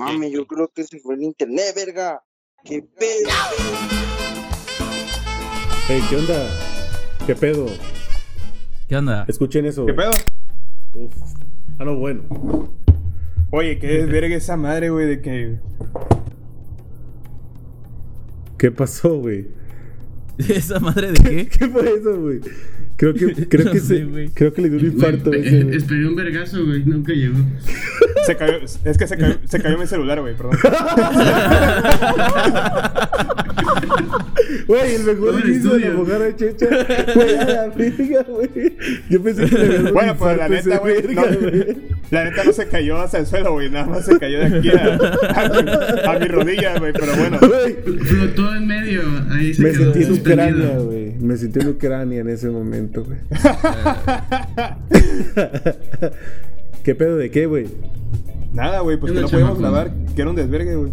mames, yo creo que se fue el internet, verga. ¿Qué pedo? Hey, ¿qué onda? ¿Qué pedo? ¿Qué onda? Escuchen eso. ¿Qué pedo? Uf. Ah, no, bueno. Oye, qué desverga esa madre, güey, de que. ¿Qué pasó, güey? ¿Esa madre de qué? ¿Qué fue eso, güey? Creo que, creo No que, sé, se, creo que le dio un infarto. Güey, ese, güey. esperé un vergazo, güey. Nunca llegó. Se cayó, es que se cayó, se cayó mi celular, güey, perdón. Güey, el mejor inicio de la estudio. mojarra checha. Güey, a la verga, güey. Yo pensé que le Bueno, pues la neta, güey. no- la neta no se cayó hasta el suelo, güey. Nada más se cayó de aquí a, a, mi, a mi rodilla, güey. Pero bueno. Güey, Flotó en medio. Ahí se Me quedó sentí en. Ucrania, güey. Me sentí en Ucrania en ese momento, güey. ¿Qué pedo de qué, güey? Nada, güey, pues que no podíamos grabar. Que era un desvergue, güey.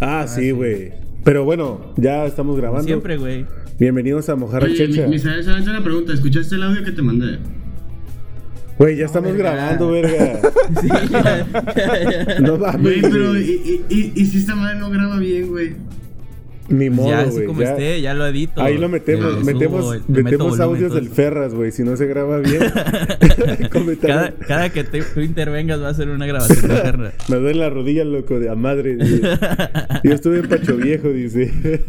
Ah, sí, güey. Pero bueno, ya estamos grabando. Siempre, güey. Bienvenidos a Mojarra Oye, Checha. mi, mi ¿sabes sabes una pregunta? ¿Escuchaste el audio que te mandé? Güey, ya estamos grabando, verga. Sí, ya, ya, ya. No mames. Güey, pero güey. ¿y, y, y, y si esta madre no graba bien, güey? Ni modo, ya, güey. así como ya. esté, ya lo edito. Ahí lo metemos, lo metemos, subo, metemos audios del. Ferras, güey. Si no se graba bien. Cada, cada que te- tú intervengas va a ser una grabación de perra. Me duele la rodilla, loco, de a madre. dice. Yo estuve en Pacho Viejo, dice.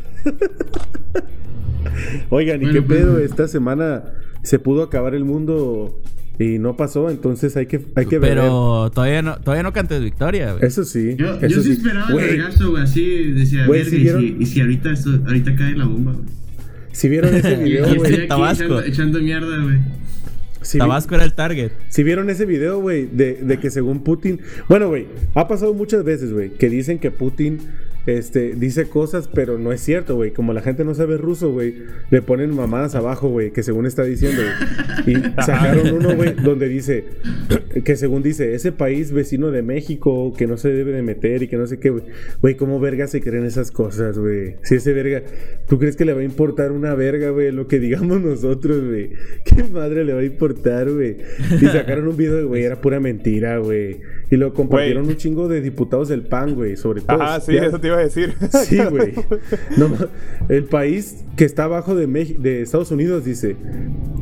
Oigan, ¿y Bueno, qué pues, pedo? Esta semana se pudo acabar el mundo y no pasó, entonces hay que, hay que ver. Pero todavía no, todavía no cantes victoria, güey. Eso sí. Yo, eso yo sí sí. esperaba el vergazo, güey. Así decía, Güey, ¿sí y, si, y si ahorita, esto- ahorita cae la bomba, güey. Si vieron ese video, güey. estoy aquí Tabasco. echando, echando mierda, güey. Si vi- Tabasco era el target. Si vieron ese video, güey, de, de que según Putin. Bueno, güey, ha pasado muchas veces, güey, que dicen que Putin este, dice cosas, pero no es cierto, güey. Como la gente no sabe ruso, güey, le ponen mamadas abajo, güey, que según está diciendo. Y sacaron uno, güey, donde dice, que según dice, ese país vecino de México que no se debe de meter y que no sé qué, güey. Güey, ¿cómo verga se creen esas cosas, güey? Si ese verga, ¿tú crees que le va a importar una verga, güey, lo que digamos nosotros, güey? ¿Qué madre le va a importar, güey? Y sacaron un video, güey, era pura mentira, güey. Y lo compartieron un chingo de diputados del PAN, güey, sobre todo. Ajá, sí, Ya- eso te iba a decir. Sí, güey. No, el país que está abajo de, Mex- de Estados Unidos dice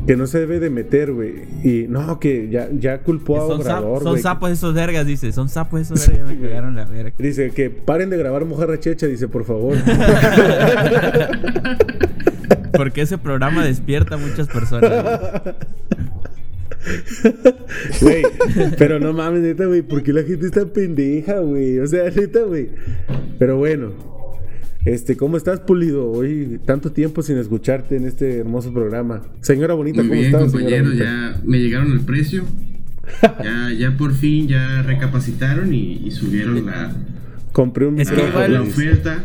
que no se debe de meter, güey. Y no, que ya, ya culpó a Son, Obrador, son sapos esos vergas, dice. Son sapos esos vergas. Me cagaron la verga. Dice que paren de grabar mojarra checha, dice, por favor. Porque ese programa despierta a muchas personas. güey. Güey, pero no mames, neta, güey, ¿por qué la gente está pendeja, güey? O sea, neta, güey. Pero bueno, este, ¿cómo estás, Pulido? Hoy tanto tiempo sin escucharte en este hermoso programa. Señora bonita, Muy ¿cómo bien, estás, bonita? Ya me llegaron el precio. Ya, ya por fin ya recapacitaron y, y subieron la, Compré un Es que igual- la dice. oferta.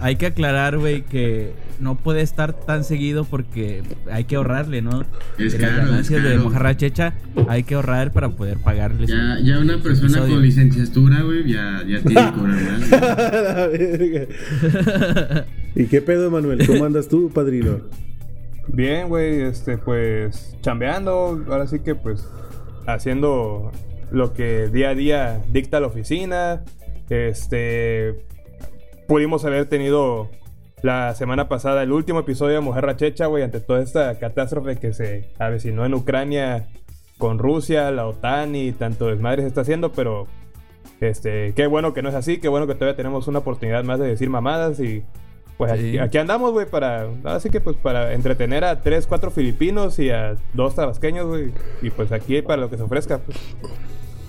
Hay que aclarar, güey, que no puede estar tan seguido porque hay que ahorrarle, ¿no? Es De caro, las ganancias es de caro. mojarra checha hay que ahorrar para poder pagarles. Ya, ya una persona episodio. con licenciatura, güey, ya, ya tiene que cobrar. ¿Y qué pedo, Manuel? ¿Cómo andas tú, padrino? Bien, güey, este, pues, chambeando, ahora sí que, pues, haciendo lo que día a día dicta la oficina. Este, pudimos haber tenido la semana pasada el último episodio de Mujer Rachecha, güey, ante toda esta catástrofe que se avecinó en Ucrania con Rusia, la OTAN y tanto desmadre se está haciendo, pero, este, qué bueno que no es así, qué bueno que todavía tenemos una oportunidad más de decir mamadas y pues Sí. aquí, aquí andamos, güey, para. Así que, pues, para entretener a tres, cuatro filipinos y a dos tabasqueños, güey. Y pues aquí para lo que se ofrezca, pues.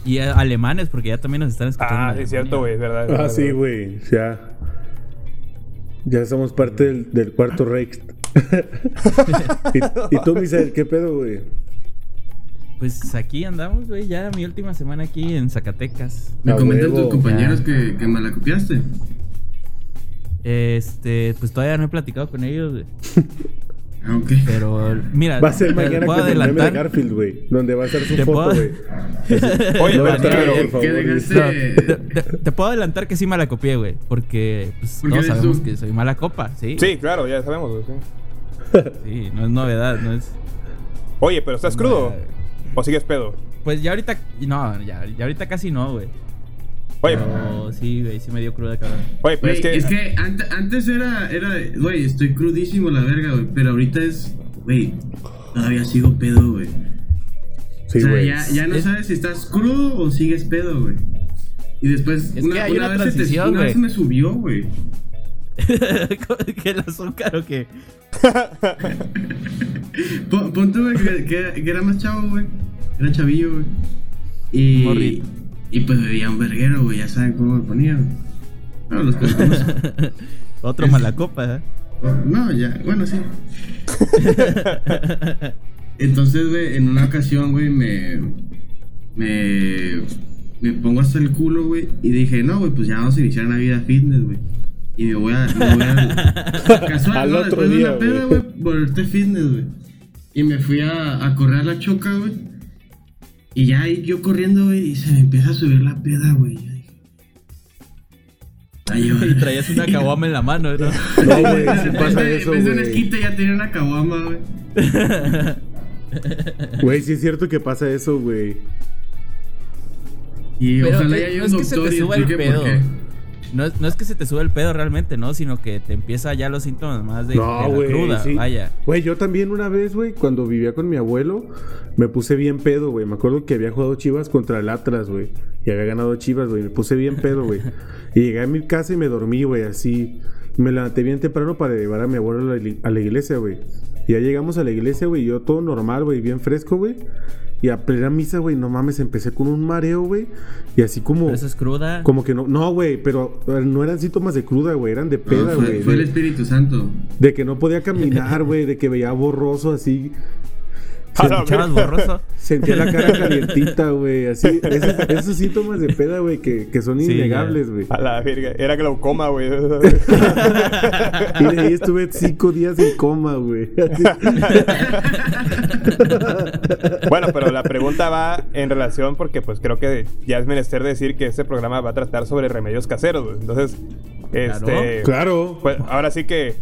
Y a- alemanes, porque ya también nos están escuchando. Ah, sí, es cierto, güey, es verdad. Ah, sí, güey. Ya. Ya somos parte del, del cuarto Reich. ¿Y, y tú, Misael, qué pedo, güey? Pues aquí andamos, güey, ya mi última semana aquí en Zacatecas. Me comentan tus compañeros que, que malacopiaste. Este, pues todavía no he platicado con ellos, güey. Ah, ok. Pero, mira, Va a ser te mañana puedo con el meme de. Garfield, güey. Donde va a estar su ¿Te foto, puedo- güey. Oye, No, pero, por favor. Te, te- te puedo adelantar que sí me la copié, güey. Porque pues, ¿Por qué todos sabemos tú? que soy mala copa, ¿sí? sí, claro, ya sabemos, güey. sí. Sí, no es novedad, no es. Oye, pero ¿estás crudo? ¿O sigues pedo? Pues ya ahorita. No, ya, ya ahorita casi no, güey. Oye, Pero sí, güey, sí me dio cruda, cabrón. oye, pero Güey, es que. ante- antes era, era, güey, estoy crudísimo la verga, güey. Pero ahorita es, güey, todavía sigo pedo, güey. Sí, o sea, güey. ya, ya no Es- sabes si estás crudo o sigues pedo, güey. Y después, Es que hay una vez se te- transición, una vez güey. me subió, güey. que el azúcar o qué. Pon, pon tú, güey, que, que- que era más chavo, güey. Era chavillo, güey. Y, Morrito. Y pues bebía un verguero, güey. Ya saben cómo me ponía, güey. No, los que me conocen. Otro malacopa, ¿eh? No, ya, bueno, sí. Entonces, güey, en una ocasión, güey, me. Me. Me pongo hasta el culo, güey. Y dije, no, güey, pues ya vamos a iniciar una vida fitness, güey. Y me voy a. Me voy a casual, Al ¿no? otro Después de una peda, güey. güey, volverte fitness, güey. Y me fui a, a correr a la choca, güey. Y ya yo corriendo, güey, y se me empieza a subir la peda, güey. Yo dije, "Ay, Y güey". traías una caguama en la mano, ¿no? No, güey, En pasa vez de- eso, güey. esquita ya tenía una caguama, güey. Güey, sí es cierto que pasa eso, güey. Y Pero ojalá ya haya un es que se doctor te y suba el explique pedo. por qué. No es, no es que se te sube el pedo realmente, ¿no? Sino que te empieza ya los síntomas más de, de No, la cruda, sí. vaya. Güey, yo también una vez, güey, cuando vivía con mi abuelo, me puse bien pedo, güey. Me acuerdo que había jugado Chivas contra el Atlas, güey. Y había ganado Chivas, güey. Me puse bien pedo, güey. Y llegué a mi casa y me dormí, güey, así. Me levanté bien temprano para llevar a mi abuelo a la, a la iglesia, güey. Ya llegamos a la iglesia, güey. Yo todo normal, güey, bien fresco, güey. Y a plena misa, güey, no mames, empecé con un mareo, güey. Y así como... Pero eso es cruda. Como que no, no, güey, pero no eran síntomas de cruda, güey, eran de peda, fue, güey. fue el de- Espíritu Santo. de que no podía caminar, güey, de que veía borroso así. La ¿Escuchabas borroso? Sentía la cara calientita, güey, así. Esos, esos síntomas de peda, güey, que, que son Sí, innegables, güey. A la verga. Era glaucoma, güey. Y de ahí estuve cinco días en coma, güey. Bueno, pero la pregunta va en relación porque pues creo que ya es menester decir que este programa va a tratar sobre remedios caseros, güey. Entonces, este... Claro. Pues ahora sí que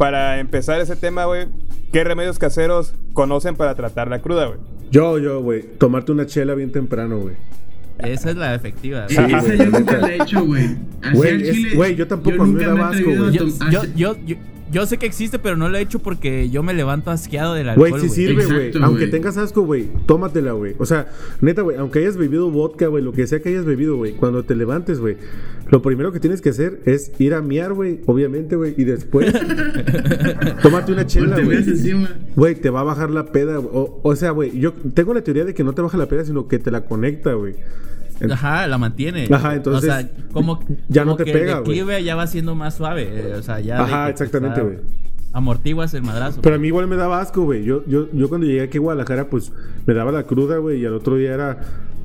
para empezar ese tema, güey, ¿qué remedios caseros conocen para tratar la cruda, güey? Yo, yo, güey, tomarte una chela bien temprano, güey. Esa es la efectiva. Sí, güey. esa yo nunca la he hecho, güey. Güey, yo tampoco, me nunca da he asco, atrevido a güey. Yo, yo, yo, yo, sé que existe, pero no lo he hecho porque yo me levanto asqueado del alcohol, Güey, güey. sí sirve, güey. Aunque tengas asco, güey, tómatela, güey. O sea, neta, güey, aunque hayas bebido vodka, güey, lo que sea que hayas bebido, güey, cuando te levantes, güey, lo primero que tienes que hacer es ir a miar, güey, obviamente, güey, y después tómate una chela, te güey. Güey, te va a bajar la peda. güey. O, o sea, güey, yo tengo la teoría de que no te baja la peda, sino que te la conecta, güey. Ajá, la mantiene. Ajá, entonces, O sea, como, ya no te que pega, declive ya va siendo más suave. eh, O sea, ya. Ajá, exactamente, güey. Amortiguas el madrazo. Pero a mí igual me daba asco, güey. Yo, yo, yo cuando llegué aquí a Guadalajara, pues me daba la cruda, güey, y al otro día era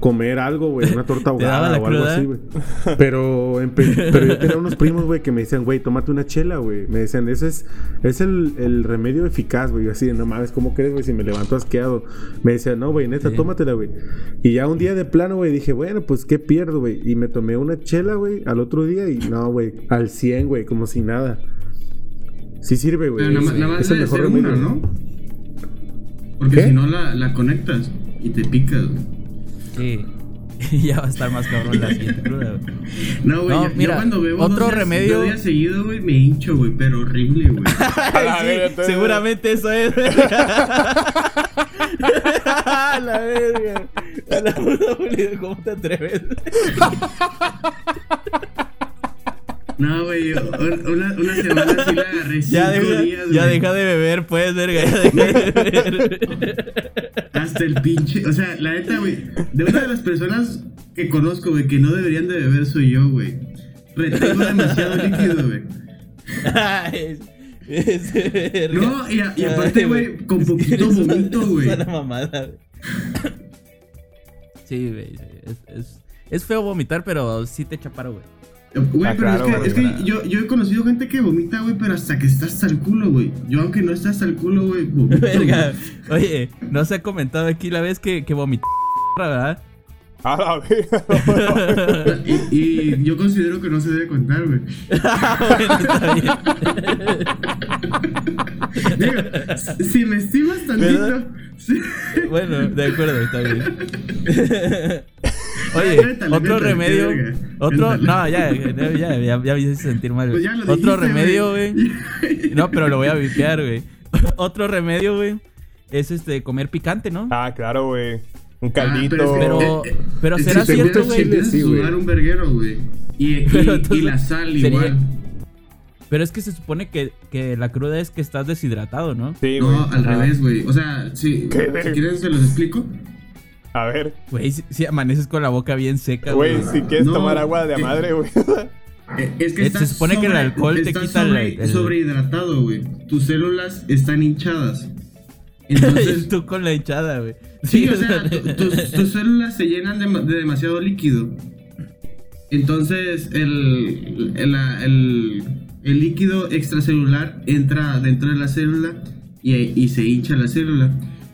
comer algo, güey, una torta ¿Te daba ahogada o algo así, güey. Pero, pero yo tenía unos primos, güey, que me decían, güey, tómate una chela, güey. Me decían, ese es, es el, el remedio eficaz, güey. Yo así, no mames, ¿cómo crees, güey? Si me levanto asqueado. Me decían, no, güey, neta, Sí. tómatela, güey. Y ya un día de plano, güey, dije, bueno, pues, ¿qué pierdo, güey? Y me tomé una chela, güey, al otro día y no, güey, al 100, güey, como si nada. Sí sirve, güey. Pero nada, es- más- nada más es el mejor remedio. una, ¿no? Porque ¿Qué? si no la, la conectas y te picas, güey. Sí. ya va a estar más cabrón la siguiente cruda, güey. No, güey, No, yo, yo mira, cuando bebo otro dos remedio- días seguido, güey, me hincho, güey, pero horrible, güey. Sí, seguramente eso es. A la verga. A la puta ¿Cómo te atreves? No, güey, una, una semana sí la agarré Ya cinco deja, días, ya deja de beber, pues, verga. Ya deja de beber. Hasta el pinche. O sea, la neta, güey. De una de las personas que conozco, güey, que no deberían de beber soy yo, güey. Retengo demasiado líquido, güey. Es-. No, y, a- y aparte, güey, con poquito vomito, güey. una mamada, güey. Sí, güey. sí, Es, es, es feo vomitar, pero sí te echa paro, güey. Güey, Ah, pero claro, es que, es que yo, yo he conocido gente que vomita, güey, pero hasta que está hasta el culo, güey. Yo, aunque no está hasta el culo, güey, vomito. Verga. Oye, no se ha comentado aquí la vez que, que vomité, ¿verdad? A la verga. Y, y yo considero que no se debe contar, güey. bueno, está bien. Digo, si me estimas tantito. ¿Verdad? sí. Bueno, de acuerdo, está bien. Oye, otro remedio. verga. Otro. No, ya, ya, ya, ya, ya me hice sentir mal. Pues Otro dijiste, remedio, güey. No, pero lo voy a vipear, güey. Otro remedio, güey. Es este, comer picante, ¿no? Ah, claro, güey. Un Ah, caldito. pero es que- Pero, eh, eh, pero Si será te cierto, güey. chile, Sí, sudar un verguero, güey. Y, y- y la sal sería- igual. Pero es que se supone que, que la cruda es que estás deshidratado, ¿no? Sí, güey. No, al Ajá. revés, güey. O sea, sí, si verga. quieres se los explico. A ver, Güey, si, si amaneces con la boca bien seca, güey, güey. si quieres No, tomar agua de eh, madre, güey. Eh, Es que Eh, estás se supone que el alcohol te quita el- sobre- el- sobrehidratado, güey. Tus células están hinchadas. Entonces, Tú con la hinchada, güey. sí, o sea, tu- tus, tus células se llenan de, de demasiado líquido. Entonces, el, el, el- el líquido extracelular entra dentro de la célula y, y se hincha la célula.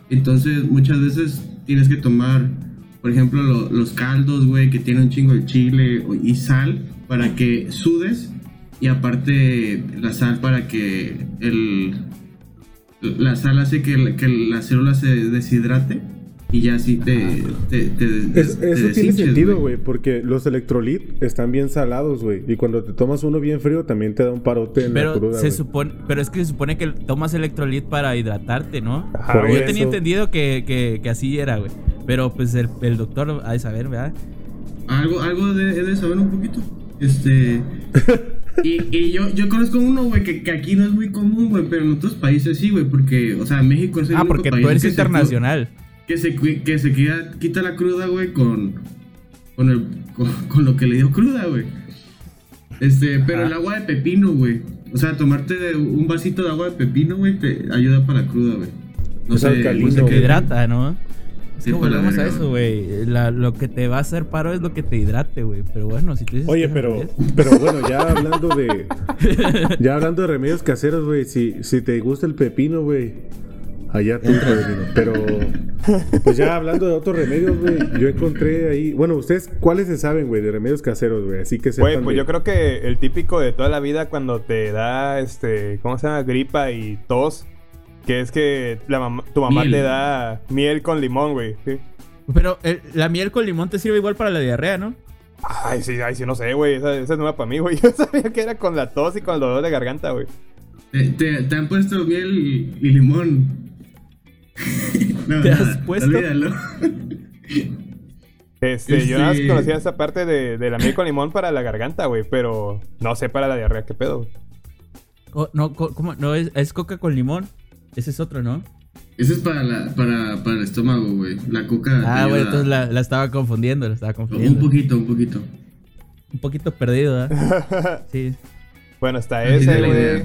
Entonces, muchas veces tienes que tomar, por ejemplo, lo- los caldos, güey, que tienen un chingo de chile y sal para que sudes. Y aparte, la sal para que el, la sal hace que, que la célula se deshidrate y ya así te, te, te- Es- te eso tiene sentido, güey, porque los electrolit están bien salados, güey. Y cuando te tomas uno bien frío, también te da un parote en la Pero cruda, se supone, pero es que se supone que tomas electrolit para hidratarte, ¿no? Ajá, Por Yo tenía entendido que, que, que así era, güey. Pero pues el, el doctor ha de saber, ¿verdad? Algo, algo de, he de saber un poquito. Este. Y, y yo, yo conozco uno, güey, que, que aquí no es muy común, güey, pero en otros países sí, güey, porque, o sea, México es el Ah, único porque país tú eres que se cu- internacional. Que se, que se quita, quita la cruda, güey, con, con, el, con, con lo que le dio cruda, güey. Este, pero el agua de pepino, güey. O sea, tomarte un vasito de agua de pepino, güey, te ayuda para la cruda, güey. No Es sé, alcalino, no sé qué- hidrata, ¿no? Es Sí, que volvemos a eso, güey. La- Lo que te va a hacer paro es lo que te hidrate, güey. Pero bueno, si tú dices Oye, pero, revés. pero bueno, ya hablando de. Ya hablando de remedios caseros, güey. Si, si te gusta el pepino, güey. Allá tú, padrino. Pero. Pues ya hablando de otros remedios, güey. Yo encontré ahí. Bueno, ¿ustedes cuáles se saben, güey, de remedios caseros, güey? Así que sepan Güey, pues de- yo creo que el típico de toda la vida cuando te da, este, ¿cómo se llama? Gripa y tos. Que es que la tu mamá Miel. te da miel con limón, güey. Sí. Pero el- la miel con limón te sirve igual para la diarrea, ¿no? Ay, sí, ay, sí, no sé, güey. Esa, esa es nueva para mí, güey. Yo sabía que era con la tos y con el dolor de garganta, güey. Te, te- te han puesto miel y, y limón. No, ¿Te has nada, puesto? Olvídalo. Este, yo nada más Este- conocía esa parte de, de la miel con limón para la garganta, güey. Pero no sé para la diarrea qué pedo, güey. Oh, no, co- ¿cómo? No, es, es coca con limón. Ese es otro, ¿no? Ese es para, la, para, para el estómago, güey. La coca. Ah, güey, entonces la, la estaba confundiendo, la estaba Un confundiendo. poquito, un poquito. Un poquito perdido, ¿verdad? Sí. Bueno, está ese, güey.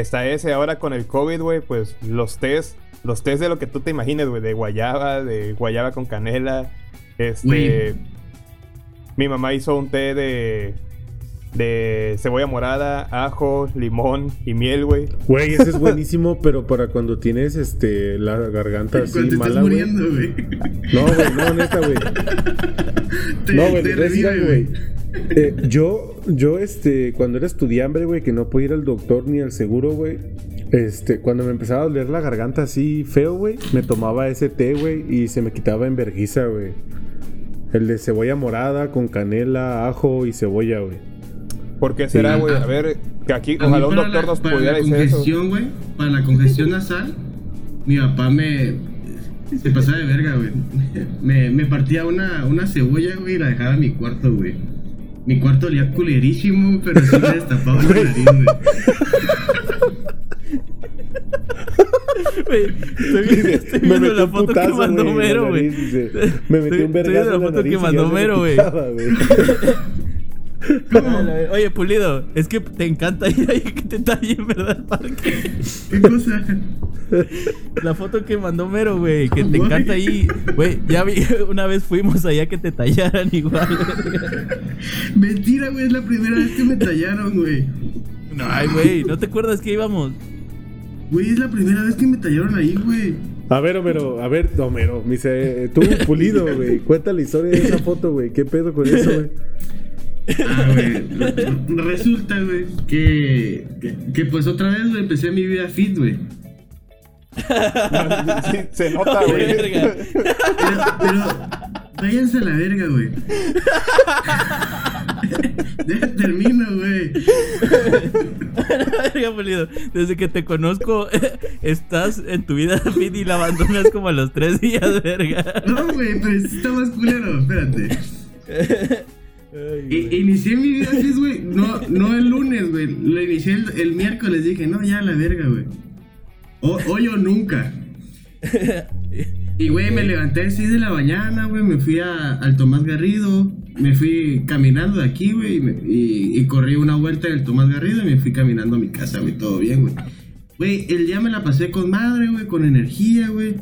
Está ese ahora con el COVID, güey. Pues los test. Los test de lo que tú te imagines, güey. De guayaba, de guayaba con canela. Este. Mi mamá hizo un té de. De cebolla morada, ajo, limón y miel, güey. Güey, ese es buenísimo, pero para cuando tienes este la garganta así te mala, güey. muriendo, güey. No, güey, no, neta, güey. No, güey, güey. Eh, yo, yo, este, cuando era estudiante, güey, que no podía ir al doctor ni al seguro, güey. Este, cuando me empezaba a doler la garganta así feo, güey, me tomaba ese té, güey, y se me quitaba en verguiza, güey. El de cebolla morada con canela, ajo y cebolla, güey. ¿Por qué será, Sí. güey? A ver, que aquí A ojalá un doctor la- nos para pudiera la decir congestión, güey. Para la congestión nasal, mi papá me. Se pasaba de verga, güey. Me, me partía una, una cebolla, güey, y la dejaba en mi cuarto, güey. Mi cuarto olía culerísimo, pero sí me destapaba la nariz, güey. Güey, estoy, viendo- estoy viendo metí la foto que mandó güey, en la Mero, güey. Me metí un vergazo en la foto que nariz mandó ya se me Mero, güey. Oye, Pulido, es que te encanta ir ahí que te tallen, ¿verdad, parque? ¿Qué cosa? La foto que mandó Mero, güey, que te encanta ahí. Güey, ya vi, una vez fuimos allá que te tallaran igual. Mentira, güey, es la primera vez que me tallaron, güey. No, ay, güey, ¿no te acuerdas que íbamos? Güey, es la primera vez que me tallaron ahí, güey. A ver, Homero, a ver, Homero, me dice, eh, tú, pulido, güey, cuenta la historia de esa foto, güey, ¿qué pedo con eso, güey? Ah, güey. Resulta, güey, que, que, que pues otra vez, güey, empecé mi vida fit, güey. Sí, se nota, güey. Pero, pero Váyanse a la verga, güey. Termino, güey. Verga, Pulido, Desde que te conozco, estás en tu vida fit y la abandonas como a los tres días, verga. No, güey, pero está más culero, espérate. Ay, inicié mi vida así, güey. No, no el lunes, güey. Lo inicié el, el miércoles. Dije, no, ya la verga, güey. Hoy o nunca. Y, güey, me levanté a las 6 de la mañana, güey. Me fui a, al Tomás Garrido. Me fui caminando de aquí, güey. Y, y- y corrí una vuelta en el Tomás Garrido y me fui caminando a mi casa, güey. Todo bien, güey. Güey, el día me la pasé con madre, güey. Con energía, güey.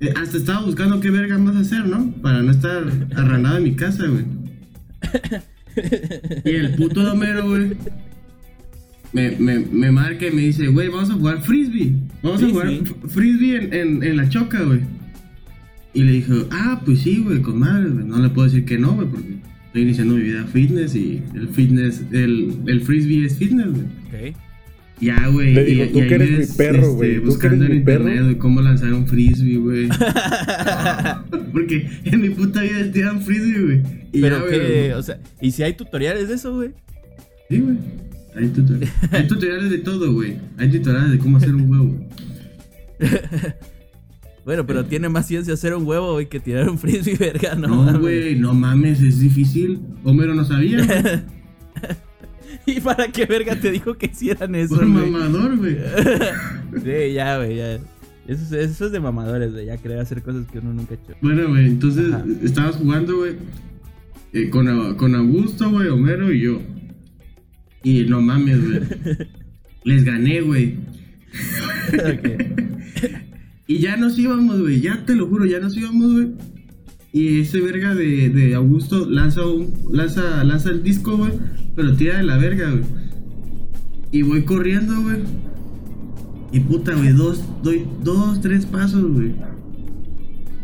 Eh, hasta estaba buscando qué verga más hacer, ¿no? Para no estar arranado en mi casa, güey. Y el puto Domero, güey. Me, me, me marca y me dice, güey, vamos a jugar frisbee. Vamos a jugar frisbee en, en, en la choca, güey. Y le dije, ah, pues sí, güey, con madre, güey. No le puedo decir que no, güey, porque estoy iniciando mi vida fitness y el fitness, el, el frisbee es fitness, güey. Ok. Ya, güey. Le digo, y- tú que eres mi perro, güey, que Buscando en mi perro. internet, güey, cómo lanzar un frisbee, güey. Porque en mi puta vida tiran frisbee, güey. Y Pero ya, que, güey, o sea, ¿y si hay tutoriales de eso, güey? Sí, güey. Hay, tutoriales. Hay tutoriales de todo, güey. Hay tutoriales de cómo hacer un huevo. Bueno, pero tiene más ciencia hacer un huevo, güey, que tirar un frisbee, verga, no, No, güey, no mames, es difícil. Homero no sabía, güey. ¿Y para qué verga te dijo que hicieran eso, Por güey? mamador, güey. Sí, ya, güey, ya. Eso, es- eso es de mamadores, güey, ya querer hacer cosas que uno nunca ha hecho. Bueno, güey, entonces Ajá. estabas jugando, güey. eh, con, con Augusto, güey, Homero y yo. Y no mames, güey. Les gané, güey. Ok. Y ya nos íbamos, güey. Ya te lo juro, ya nos íbamos, güey. Y ese verga de, de Augusto lanza un, lanza, lanza el disco, güey. Pero tira de la verga, güey. Y voy corriendo, güey. Y puta, güey, dos, doy dos, tres pasos, güey.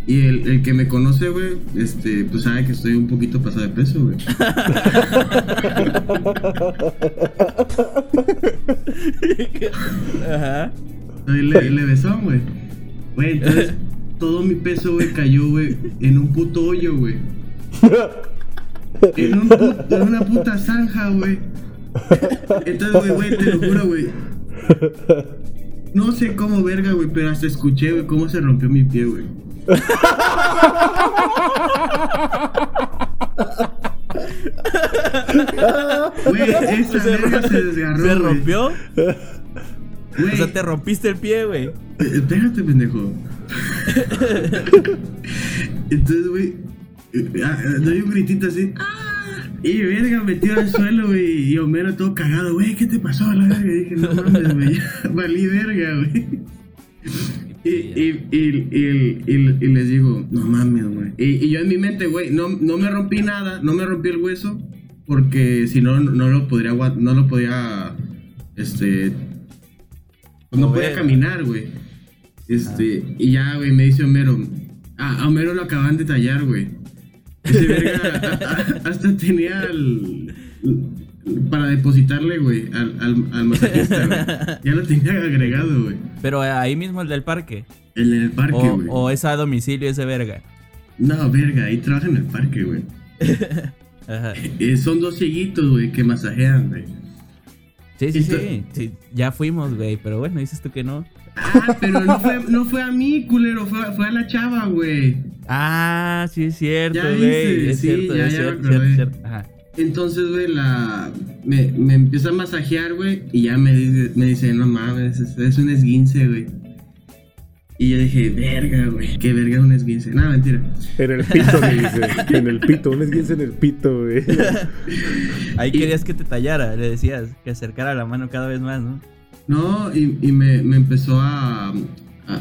Y el, el que me conoce, güey, este, pues sabe que estoy un poquito pasado de peso, güey. Ajá. Ahí le, le besó, güey. Güey, entonces todo mi peso, güey, cayó, güey, en un puto hoyo, güey. En, un pu- en una puta zanja, güey. Entonces, güey, güey, te lo juro, güey. No sé cómo verga, güey, pero hasta escuché, güey, cómo se rompió mi pie, güey. Güey, esa Se verga se desgarró. ¿Se rompió? Güey, O sea, te rompiste el pie, güey. Espérate, pendejo. Entonces, güey, eh, doy un gritito así. ¡ah! Y verga, metido al suelo, güey. Y Homero todo cagado, güey, ¿qué te pasó la verga? Y dije, no mames, güey, valí verga, güey. Y, y, les digo, no mames, güey. Y, yo en mi mente, güey, no, no me rompí nada, no me rompí el hueso, porque si no, no lo podría, no lo podía, este, pues no podía caminar, güey. Este, y ya, güey, me dice Homero, ah, a Homero lo acaban de tallar, güey. Ese verga hasta tenía el, para depositarle, güey, al, al, al masajista, güey. Ya lo tenía agregado, güey. Pero ahí mismo el del parque. El en el parque, O, güey. o es a domicilio ese verga. No, verga, ahí trabaja en el parque, güey. Ajá. Eh, son dos cieguitos, güey, que masajean, güey. Sí, sí, sí, sí. Ya fuimos, güey. Pero bueno, dices tú que no. Ah, pero no fue, no fue a mí, culero, fue, a- fue a la chava, güey. Ah, sí, es cierto, güey. Es sí, cierto, ya- es ya cierto, cierto, cierto. Ajá. Entonces, güey, la... Me, me empieza a masajear, güey, y ya me dice, me dice, no mames, es, es un esguince, güey. Y yo dije, verga, güey, qué verga un esguince. No, mentira. En el pito, me dice. En el pito, un esguince en el pito, güey. Ahí Y- querías que te tallara, le decías que acercara la mano cada vez más, ¿no? No, y, y me, me empezó a, a,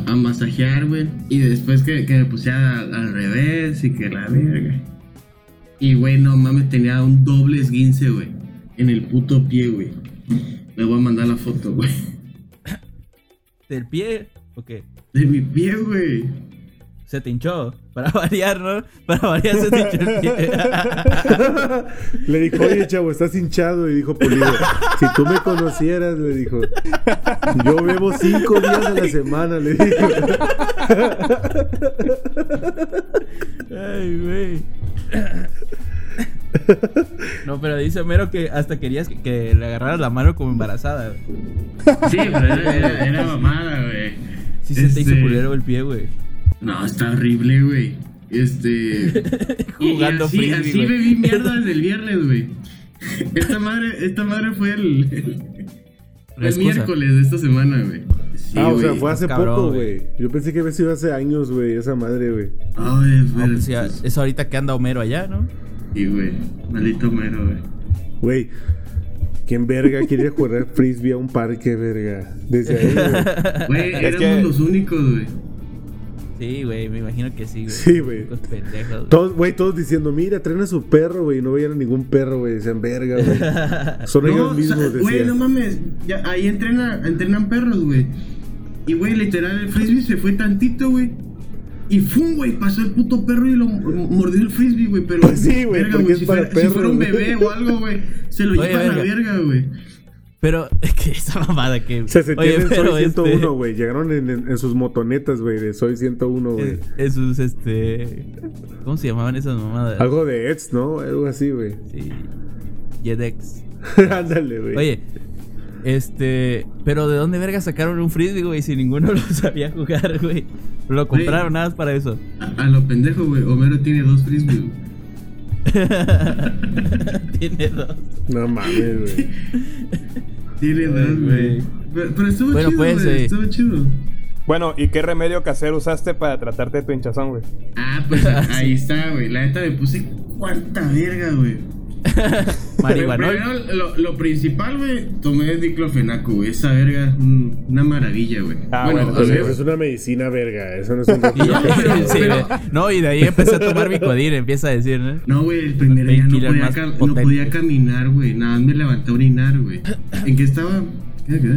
a masajear, güey. Y después que, que me puse a- al revés y que la verga. Y, güey, no mames, tenía un doble esguince, güey. En el puto pie, güey. Le voy a mandar la foto, güey. ¿Del pie? ¿O qué? De mi pie, güey. Se te hinchó. Para variar, ¿no? Para variar se te hinchó el pie. Le dijo, oye, chavo, estás hinchado. Y dijo Pulido, si tú me conocieras, le dijo, yo bebo cinco días a la semana, le dijo. Ay, güey. No, pero dice Mero que hasta querías que, que le agarraras la mano como embarazada. güey. Sí, pero era, era, era mamada, güey. Sí se te hizo Este, culero el pie, güey. No, está horrible, güey. Este. y- Jugando y así, frisbee, así güey. bebí mierda desde el viernes, güey. Esta madre, esta madre fue el, el, miércoles de esta semana, güey. Sí, ah, o sea, güey. fue hace cabrón, poco, güey. güey. Yo pensé que había sido hace años, güey, esa madre, güey. Ay, es No, pues es ahorita que anda Homero allá, ¿no? Sí, güey. Maldito mero, güey. Güey, ¿quién verga quiere jugar frisbee a un parque, verga? Desde ahí, güey. Güey, éramos que- los únicos, güey. Sí, güey, me imagino que sí, güey. Sí, güey. Pocos pendejos, güey. Todos, güey, todos diciendo, mira, traen a su perro, güey. No veían a ningún perro, güey. Decían, verga, güey. Son ellos mismos, Güey, no mames. Ya, ahí entrena, entrenan perros, güey. Y, güey, literal, el frisbee se fue tantito, güey. Y ¡fum, güey! Pasó el puto perro y lo mordió el frisbee, güey. Pero, Pues sí, güey, verga, porque es Si para fuera, si fuera un bebé o algo, güey, se lo Oye, lleva a la verga. güey. Pero, es que esa mamada que. Se sentían en pero Soy 101, este, güey. Llegaron en, en- en sus motonetas, güey, de Soy 101, güey. en- Esos, este. ¿Cómo se llamaban esas mamadas? Algo de Eds, ¿no? Algo así, güey. Sí. Jedex. Ándale, güey. Oye, este. Pero ¿de dónde verga sacaron un frisbee, güey? Si ninguno lo sabía jugar, güey. Lo compraron nada más para eso. A, a lo pendejo, güey. Homero tiene dos frisbees, güey. Tiene dos. No mames, güey. Tiene dos, güey. Pero, pero estuvo Bueno, chido, pues, güey. eh. Estuvo chido. Bueno, ¿y qué remedio casero usaste para tratarte de tu hinchazón, güey? Ah, pues ahí está, güey. La neta me puse cuánta verga, güey. Lo, lo principal, güey, tomé diclofenaco, güey. Esa verga, una maravilla, güey. Ah, bueno, bueno, a Pues ver, eso es una medicina, verga. Eso no es un sí, no, y de ahí empecé a tomar Bicodin, empieza a decir, ¿no? No, güey, el primer día no podía, cam- no podía caminar, güey. Nada más me levanté a orinar, güey. ¿En qué estaba? ¿Qué qué?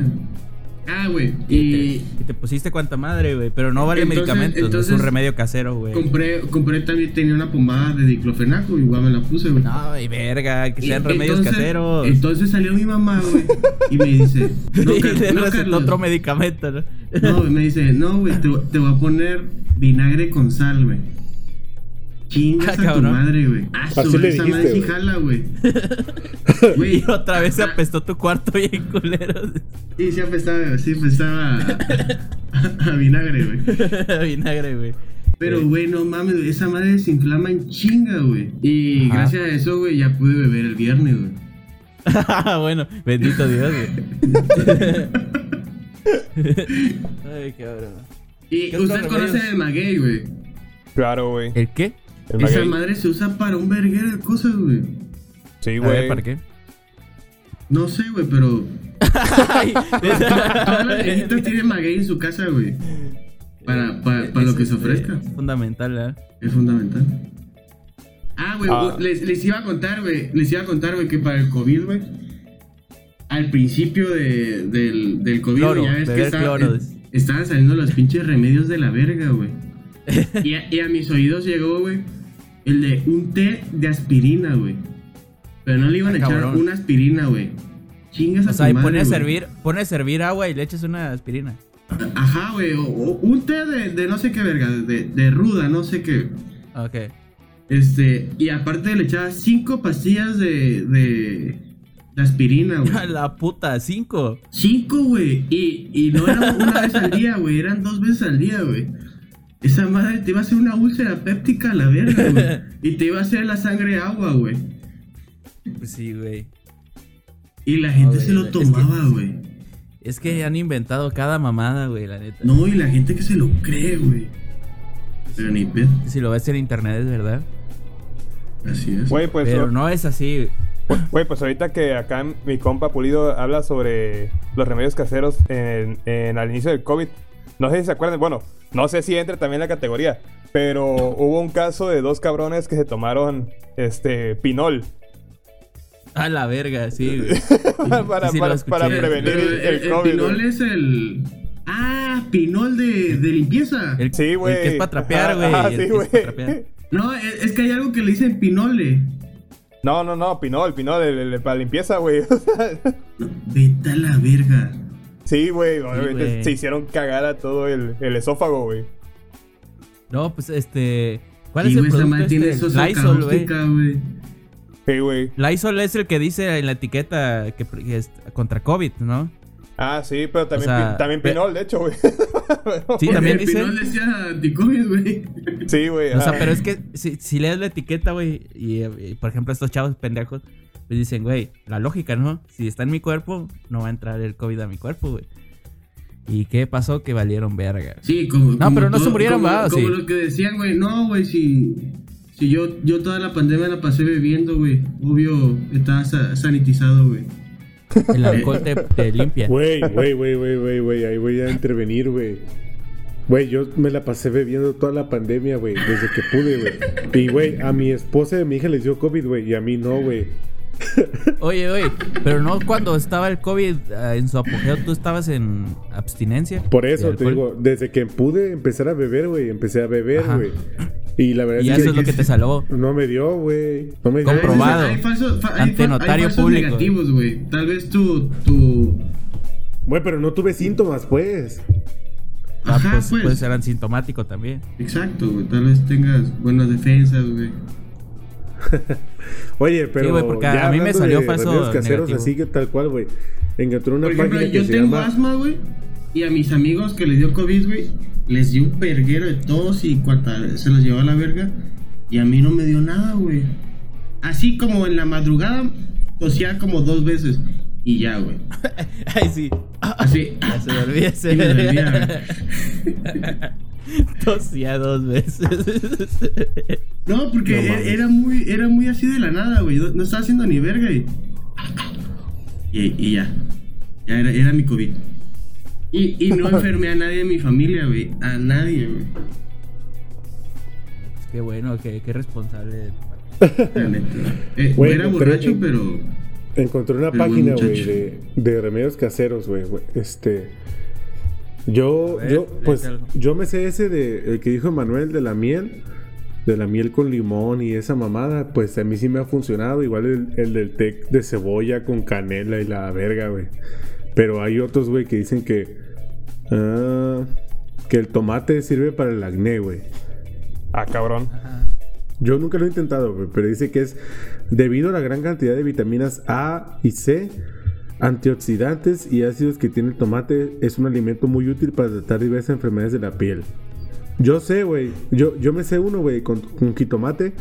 Ah, güey. Y Y te, y te pusiste cuanta madre, güey. Pero no vale Entonces- medicamentos, es un remedio casero, güey. compré, compré también, tenía una pomada de diclofenaco, igual me la puse, güey. No, y verga, que Y sean remedios entonces- caseros. Entonces salió mi mamá, güey, y me dice, no, Car- no, Carlos. otro medicamento, ¿no? No, güey, me dice, no, güey, te, te voy a poner vinagre con sal, güey. Chingas Ah, a tu cabrón. madre, güey. Ah, Así sobre le esa dijiste, madre sí jala, güey. Y otra vez se ajá. apestó tu cuarto bien culero. Sí, sí apestaba, sí apestaba a, a vinagre, güey. Vinagre, güey. Pero, güey, no mames, esa madre desinflama en chinga, güey. Y Ajá. gracias a eso, güey, ya pude beber el viernes, güey. bueno, bendito Dios, güey. Ay, cabrón. Y ¿Qué usted conoce el maguey, güey. Claro, güey. ¿El qué? El Esa maguey. madre se usa para un verguero de cosas, güey. Sí, güey. ¿para qué? No sé, güey, pero Ay, todas las viejitas tienen maguey en su casa, güey. Para, para, para lo que se ofrezca. Es fundamental, ¿verdad? Es fundamental. Ah, güey, Ah. les, les iba a contar, güey. Les iba a contar, güey, que para el COVID, güey. Al principio de, del, del COVID, Cloro, ya ves que estaba- cloro. eh, estaban saliendo los pinches remedios de la verga, güey. Y a mis oídos llegó, güey, el de un té de aspirina, güey. Pero no le iban Ah, a echar cabrón. una aspirina, güey. Chingas a O sea, tu y madre, pone a güey. servir, pone a servir agua y le echas una aspirina. Ajá, güey. O, o un té de, de no sé qué verga, de, de ruda, no sé qué. Ok. Este, y aparte le echaba cinco pastillas de, de, de aspirina, güey. A la puta, cinco. Cinco, güey. Y, y no era una vez al día, güey. Eran dos veces al día, güey. Esa madre te iba a hacer una úlcera péptica a la verga, güey. Y te iba a hacer la sangre agua, güey. Pues sí, güey. Y la gente No, se lo güey, es que- tomaba, güey. Es que han inventado cada mamada, güey, la neta. No, y la gente que se lo cree, güey. Pero ni pedo. Si lo ves en internet es verdad. Así es. Güey, pues, Pero no es así. güey, pues ahorita que acá mi compa Pulido habla sobre los remedios caseros en, en- al inicio del COVID. No sé si se acuerdan, bueno, no sé si entra también en la categoría, pero hubo un caso de dos cabrones que se tomaron este pinol A la verga, sí, güey. para, Sí, para- Pero prevenir el, el el COVID. pinol güey. es el. Ah, pinol de, de limpieza. El, Sí, güey. El que es para trapear, güey. Ajá, el sí, güey. No, es, es que hay algo que le dicen pinole. No, no, no, Pinol, Pinol, el, el- el para limpieza, güey. Vete a la verga. Sí, güey, obviamente se hicieron cagar a todo el, el esófago, güey. No, pues este. ¿Cuál Sí, es el producto este? sosa Lysol, güey. Sí, güey. Lysol es el que dice en la etiqueta que, que es contra COVID, ¿no? Ah, sí, pero también, O sea, pin- también Pinol, de hecho, güey. Sí, también dice. pinol decía anticovid, güey. Sí, güey. O sea, ajá. pero es que si, si lees la etiqueta, güey, y, y, por ejemplo estos chavos pendejos, pues dicen, güey, la lógica, ¿no? Si está en mi cuerpo, no va a entrar el COVID a mi cuerpo, güey. ¿Y qué pasó? Que valieron verga. Sí, como. No, como pero no se todo- murieron, como, ¿va? ¿O Como sí? lo que decían, güey. No, güey, si. Si yo, yo toda la pandemia la pasé bebiendo, güey. Obvio, estaba sa- sanitizado, güey. El alcohol te, te limpia. Güey, güey, güey, güey, güey, güey, ahí voy a intervenir, güey. Güey, yo me la pasé bebiendo toda la pandemia, güey, desde que pude, güey. Y, güey, a mi esposa y a mi hija les dio COVID, güey, y a mí no, güey. Oye, oye, pero no cuando estaba el COVID ah, en su apogeo, tú estabas en abstinencia. Por eso te digo, desde que pude empezar a beber, güey, empecé a beber, güey. Y la verdad Y es eso que es lo que te salvó. no me dio, güey. No me dio. Comprobado. Hay falsos, fa- hay Ante notario hay falsos público. negativos, güey. Tal vez tu. tu... Güey, pero no tuve síntomas, pues. Ah, Ajá, pues, pues. puede ser asintomático también. Exacto, güey. Tal vez tengas buenas defensas, güey. Oye, pero güey, porque a ya mí me salió de falso caseros negativo. así que tal cual, güey. Encontré una Por ejemplo, página que yo se tengo llama asma, güey. Y a mis amigos que les dio COVID, güey, les dio un perguero de tos y cuanta se los llevó a la verga. Y a mí no me dio nada, güey. Así como en la madrugada, tosía como dos veces. Y ya, güey. Ay, sí. Así. Ya se me olvida. Y me. Tosía dos veces. No, porque No e- era muy, era muy así de la nada, güey. No, estaba haciendo ni verga y. Y, y ya. Ya era, era mi COVID. Y, y no enfermé a nadie de mi familia, güey. A nadie, güey. Qué bueno, qué, qué responsable. Eh, Güey, era pero- borracho, pero. Encontré una Pero página, güey, de, de remedios caseros, güey. güey. Este. Yo, ver, yo, pues, algo. yo me sé ese de el que dijo Manuel de la miel, de la miel con limón y esa mamada, pues a mí sí me ha funcionado. Igual el, el del té de cebolla con canela y la verga, güey. Pero hay otros, güey, que dicen que. ah, que el tomate sirve para el acné, güey. Ah, cabrón. Yo nunca lo he intentado, güey, pero dice que es debido a la gran cantidad de vitaminas A y C, antioxidantes y ácidos que tiene el tomate, es un alimento muy útil para tratar diversas enfermedades de la piel. Yo sé, güey, yo, yo me sé uno, güey, con, con jitomate,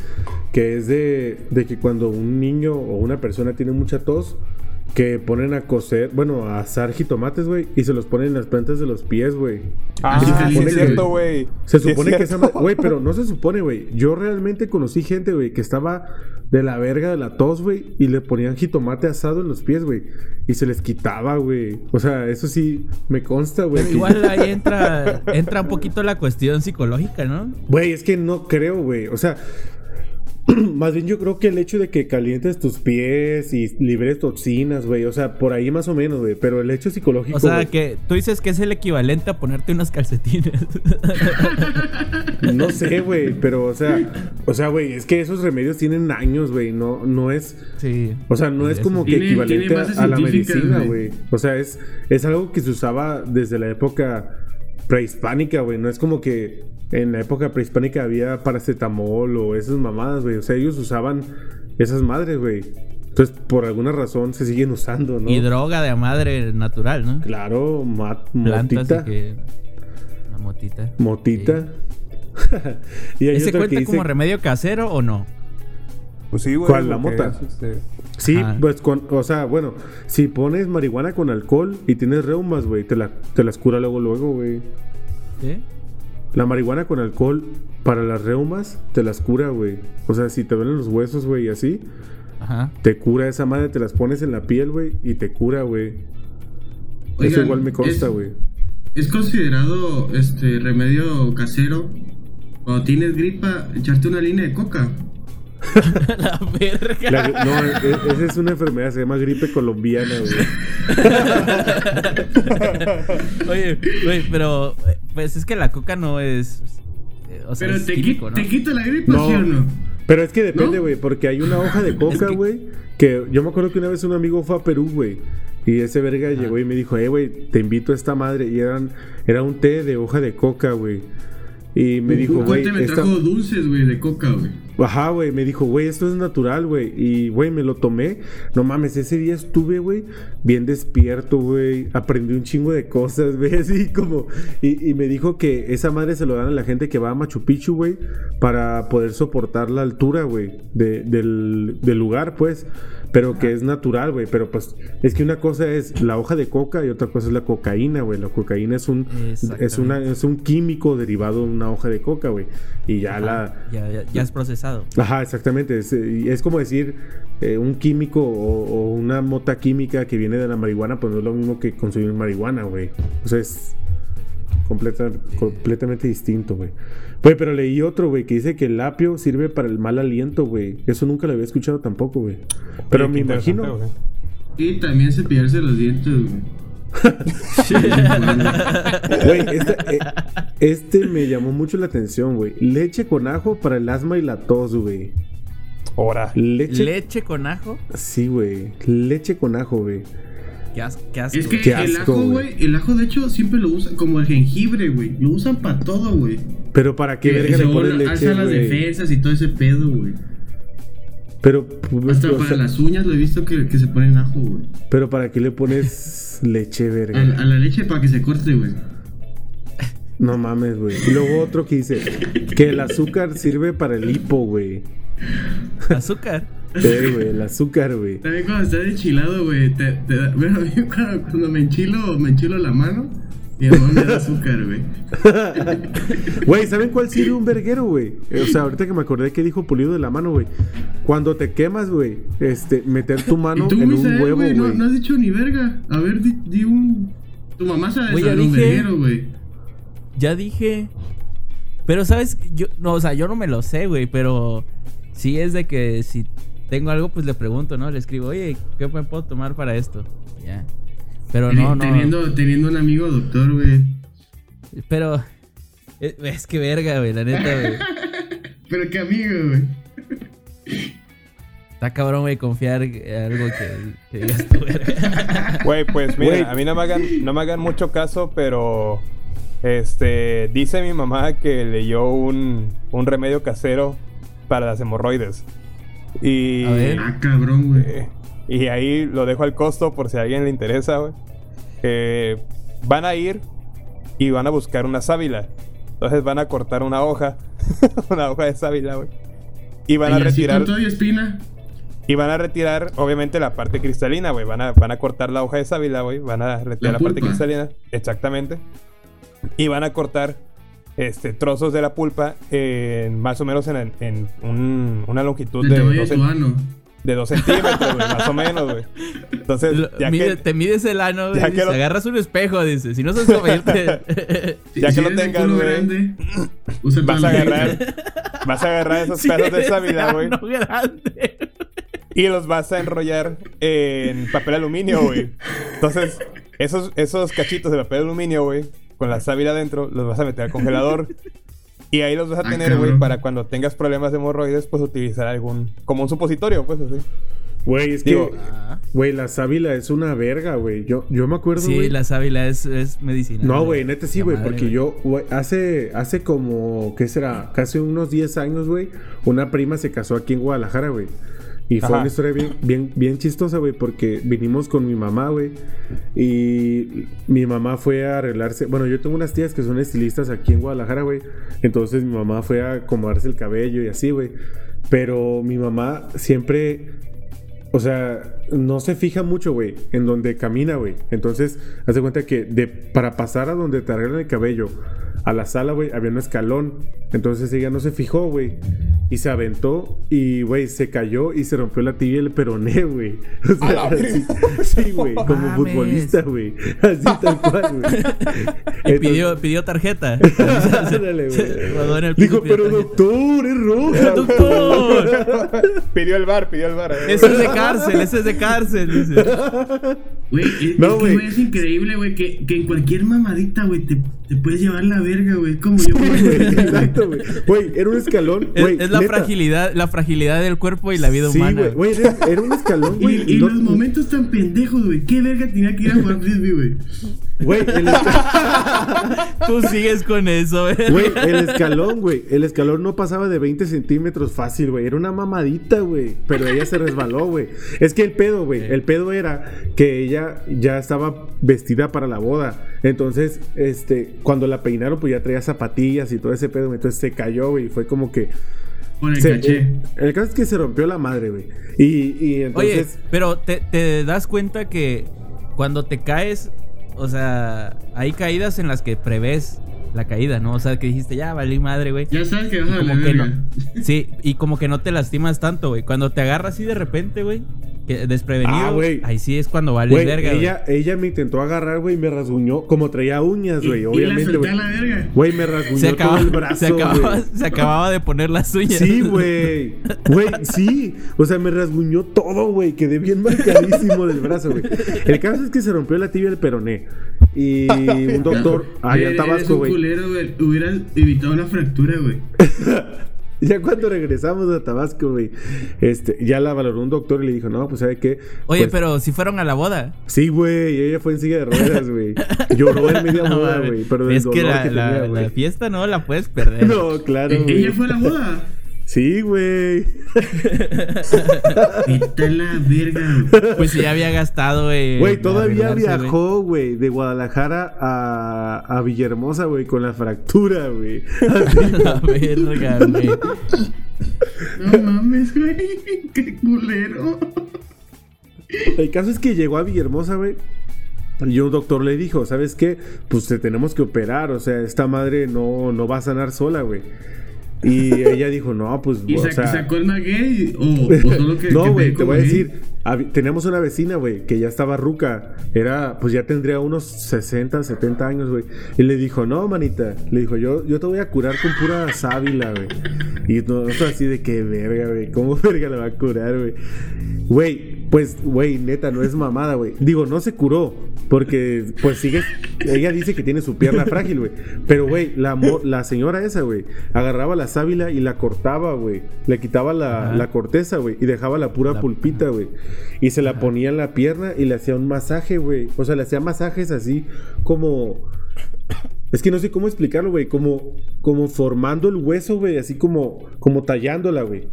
que es de, de que cuando un niño o una persona tiene mucha tos, que ponen a cocer, bueno, a asar jitomates, güey, y se los ponen en las plantas de los pies, güey. Ah, se sí, supone es que- cierto, güey. Se Sí es supone que esa Güey, pero no se supone, güey. Yo realmente conocí gente, güey, que estaba de la verga de la tos, güey, y le ponían jitomate asado en los pies, güey. Y se les quitaba, güey. O sea, eso sí me consta, güey. Pero igual ahí entra, entra un poquito la cuestión psicológica, ¿no? Güey, es que no creo, güey. O sea, más bien yo creo que el hecho de que calientes tus pies y liberes toxinas, güey. O sea, por ahí más o menos, güey. Pero el hecho psicológico. O sea, que tú dices que es el equivalente a ponerte unos calcetines. No sé, güey. Pero, o sea, o sea, güey, es que esos remedios tienen años, güey. No, no es. sí. O sea, no es como que Tiene- equivalente tiene a, a la medicina, güey. güey. O sea, es, es algo que se usaba desde la época prehispánica, güey. No es como que en la época prehispánica había paracetamol o esas mamadas, güey. O sea, ellos usaban esas madres, güey. Entonces, por alguna razón se siguen usando, ¿no? Y droga de madre natural, ¿no? Claro, ma- Plantas motita. que... Motita. Motita. y hay ¿Ese otro que cuenta dice- como remedio casero o no? Pues sí, güey. ¿Cuál, la mota? es, este, Sí, Ajá. pues con, o sea, bueno, si pones marihuana con alcohol y tienes reumas, güey, te, la, te las cura luego, luego, güey. ¿Sí? La marihuana con alcohol para las reumas te las cura, güey. O sea, si te duelen los huesos, güey, y así, Ajá. te cura esa madre, te las pones en la piel, güey, y te cura, güey. Eso igual me consta, es- güey. Es considerado este remedio casero. Cuando tienes gripa, echarte una línea de coca. la verga. La- no, e- esa es una enfermedad, se llama gripe colombiana, güey. Oye, güey, pero pues es que la coca no es. O sea, Pero es te, químico, qui- ¿no? te quita la gripa, No. ¿sí o no? Pero es que depende, ¿No? güey, porque hay una hoja de coca, que- güey, que... yo me acuerdo que una vez un amigo fue a Perú, güey, y ese verga llegó y me dijo, eh, güey, te invito a esta madre, y eran, era un té de hoja de coca, güey. Y me dijo, güey, me esta- trajo dulces, güey, de coca, güey. Ajá, güey, me dijo, güey, esto es natural, güey. Y, güey, me lo tomé. No mames, ese día estuve, güey, bien despierto, güey. Aprendí un chingo de cosas, güey, así como... Y, me dijo que esa madre se lo dan a la gente que va a Machu Picchu, güey, para poder soportar la altura, güey, de- del, del lugar, pues. Pero que es natural, güey. Pero pues es que una cosa es la hoja de coca y otra cosa es la cocaína, güey. La cocaína es un, es una, es un químico derivado de una hoja de coca, güey. Y ya la... Ya, ya, ya es procesado. Ajá, exactamente. Es, es como decir eh, un químico o, o una mota química que viene de la marihuana, pues no es lo mismo que consumir marihuana, güey. O sea, es completa- completamente distinto, güey. Güey, pero leí otro, güey, que dice que el apio sirve para el mal aliento, güey. Eso nunca lo había escuchado tampoco, güey. Pero Oye, me imagino... Y también cepillarse los dientes, güey. Güey, este, eh, este me llamó mucho la atención, güey. Leche con ajo para el asma y la tos, güey. Ahora. Leche... Leche con ajo. Sí, güey. Leche con ajo, güey. Qué, as- qué asco. Es que Qué el asco, ajo, güey. el ajo de hecho siempre lo usan como el jengibre, güey. Lo usan para todo, güey. Pero para qué Que verga le pones leche, alza las defensas y todo ese pedo, güey. Pero, pues, Hasta o para sea, las uñas lo he visto que, que se ponen ajo, güey. pero para qué le pones leche, A, verga. a la leche para que se corte, güey. No mames, güey. Y luego otro que dice que el azúcar sirve para el hipo, güey. Azúcar. Sí, güey, el azúcar, güey. También cuando estás enchilado, güey, te, te da... Bueno, a mí cuando, cuando me enchilo, me enchilo la mano, mi mamá me da azúcar, güey. Güey, ¿saben cuál sirve un verguero, güey? Eh, O sea, ahorita que me acordé que dijo pulido de la mano, güey. Cuando te quemas, güey, este, meter tu mano y tú, en un huevo, güey, no, has dicho ni verga. A ver, di, di un... Tu mamá sabe ya sobre un dije. verguero, güey. Ya dije. Pero, ¿sabes? Yo, no, o sea, yo no me lo sé, güey, pero sí es de que si tengo algo, pues le pregunto, ¿no? Le escribo, oye, ¿qué me puedo tomar para esto? Ya. Pero no, no. Teniendo, teniendo un amigo doctor, güey. Pero. Es, es que verga, güey, la neta, güey. Pero qué amigo, güey. Está cabrón, güey, confiar en algo que, que digas tú, verga. Güey, pues mira, a mí no me hagan, no me hagan mucho caso, pero este dice mi mamá que leyó un, un remedio casero para las hemorroides. Y, A ver. Ah, cabrón, güey. eh, y ahí lo dejo al costo por si a alguien le interesa, güey. Eh, van a ir y van a buscar una sábila. Entonces van a cortar una hoja, una hoja de sábila, güey. Y van a así retirar con todo y espina. y van a retirar, obviamente, la parte cristalina, güey. Van a, van a cortar la hoja de sábila, güey. Van a retirar La la, parte cristalina. Exactamente. Y van a cortar este, trozos de la pulpa en, más o menos en, en un- una longitud de de dos, de centímetros, güey. Más o menos, güey. Entonces, Lo- ya mide- que, Te mides el ano, güey. lo- agarras un espejo, dice. Si no sabes cómo irte. Ya Si que lo tengas, güey, vas a agarrar, vas a agarrar esos pedazos de ese sábila, güey. Y los vas a enrollar en papel aluminio, güey. Entonces, esos, esos cachitos de papel aluminio, güey, con la sábila adentro, los vas a meter al congelador. Y ahí los vas a Ah, tener, güey, para cuando tengas problemas de hemorroides, pues utilizar algún. como un supositorio, pues así. Güey, es Digo, que, güey, la sábila es una verga, güey. Yo, yo me acuerdo, Sí, la sábila es, es medicina. No, güey, neta sí, güey, porque yo, güey, hace, hace como, ¿qué será? Casi unos 10 años, güey, una prima se casó aquí en Guadalajara, güey. Y fue una historia bien, bien, bien chistosa, güey, porque vinimos con mi mamá, güey. Y mi mamá fue a arreglarse. Bueno, yo tengo unas tías que son estilistas aquí en Guadalajara, güey. Entonces mi mamá fue a acomodarse el cabello y así, güey. Pero mi mamá siempre, o sea, no se fija mucho, güey, en donde camina, güey. Entonces, hace cuenta que de, para pasar a donde te arreglan el cabello, a la sala, güey, había un escalón. Entonces ella no se fijó, güey. Y se aventó y, güey, se cayó y se rompió la tibia y el peroné, güey. O sea, así- sí, güey, como Mames. futbolista, güey. Así tal cual, güey. Y Entonces- pidió, pidió tarjeta. Güey. Dijo, pero tarjeta. doctor, es roja. ¡Doctor! pidió el bar, pidió el bar. eh. Eso es de cárcel, eso es de cárcel, dice. Güey, es, No, es que, güey. güey, es increíble, güey, que, que en cualquier mamadita, güey, te, te puedes llevar la verga, güey. Es como yo, Sí. Exacto, güey. Güey, era un escalón, Es, la fragilidad, la fragilidad del cuerpo y la vida Sí, humana. güey. Güey, era, era un escalón, Y, güey. y no- los momentos tan pendejos, güey. ¿Qué verga tenía que ir a jugar frisbee, güey? Güey, el, Tú sigues con eso, güey. güey, el escalón, güey. El escalón no pasaba de 20 centímetros fácil, güey. Era una mamadita, güey. Pero ella se resbaló, güey. Es que el pedo, güey. El pedo era que ella ya estaba vestida para la boda. Entonces, este, cuando la peinaron, pues ya traía zapatillas y todo ese pedo. Entonces se cayó, güey. Fue como que. Por el se- eh, el caso es que se rompió la madre, güey. Y, y Oye, entonces. pero te, te das cuenta que cuando te caes, o sea, hay caídas en las que prevés la caída, ¿no? O sea, que dijiste, ya valí madre, güey. Ya sabes que vas a Como la que no. Sí, y como que no te lastimas tanto, güey. Cuando te agarras así de repente, güey, desprevenido, Ah, güey. ahí sí es cuando Güey, verga, güey. ella, ella me intentó agarrar, güey, y me rasguñó. Como traía uñas, Y, güey, y la obviamente, solté güey. a la verga. Güey, me rasguñó Se, todo el brazo, se, acababa, güey. se acababa de poner las uñas. Sí, güey. Güey, sí. O sea, me rasguñó todo, güey. Quedé bien marcadísimo del brazo, güey. El caso es que se rompió la tibia del peroné. Y un doctor allá en Eres Tabasco, un güey. culero, güey. Hubieras evitado una fractura, güey. Ya cuando regresamos a Tabasco, güey, este, ya la valoró un doctor y le dijo, no, pues, ¿sabe qué? Oye, Pues, pero si fueron a la boda. Sí, güey, ella fue en silla de ruedas, güey. Lloró en media No, boda, güey, pero del es dolor la, que la- tenía, la güey. fiesta no la puedes perder. No, claro, Eh. Ella fue a la boda. Sí, güey. La verga. Pues ya había gastado, güey. Güey, todavía viajó, güey, de Guadalajara a, a Villahermosa, güey, con la fractura, güey. La verga, güey. No mames, güey. Qué culero. El caso es que llegó a Villahermosa, güey. Y un doctor le dijo, ¿sabes qué? Pues te tenemos que operar, o sea, esta madre no, no va a sanar sola, güey. Y ella dijo, no, pues, ¿Y o sea... sacó el maguey? ¿O, o solo que.? no, güey, te voy a decir, teníamos una vecina, güey, que ya estaba ruca. Era, pues ya tendría unos 60, 70 años, güey. Y le dijo, no, manita. Le dijo, yo, yo te voy a curar con pura sábila, güey. Y nosotros así de que verga, güey. ¿Cómo verga le va a curar, güey? Güey, pues, güey, neta, no es mamada, güey. Digo, no se curó. Porque, pues sigue. Ella dice que tiene su pierna frágil, güey. Pero, güey, la, la señora esa, güey, agarraba la sábila y la cortaba, güey. Le quitaba la, la corteza, güey. Y dejaba la pura La- pulpita, güey. Y se la ponía en la pierna y le hacía un masaje, güey. O sea, le hacía masajes así como. Es que no sé cómo explicarlo, güey. Como, como formando el hueso, güey. Así como, como tallándola, güey.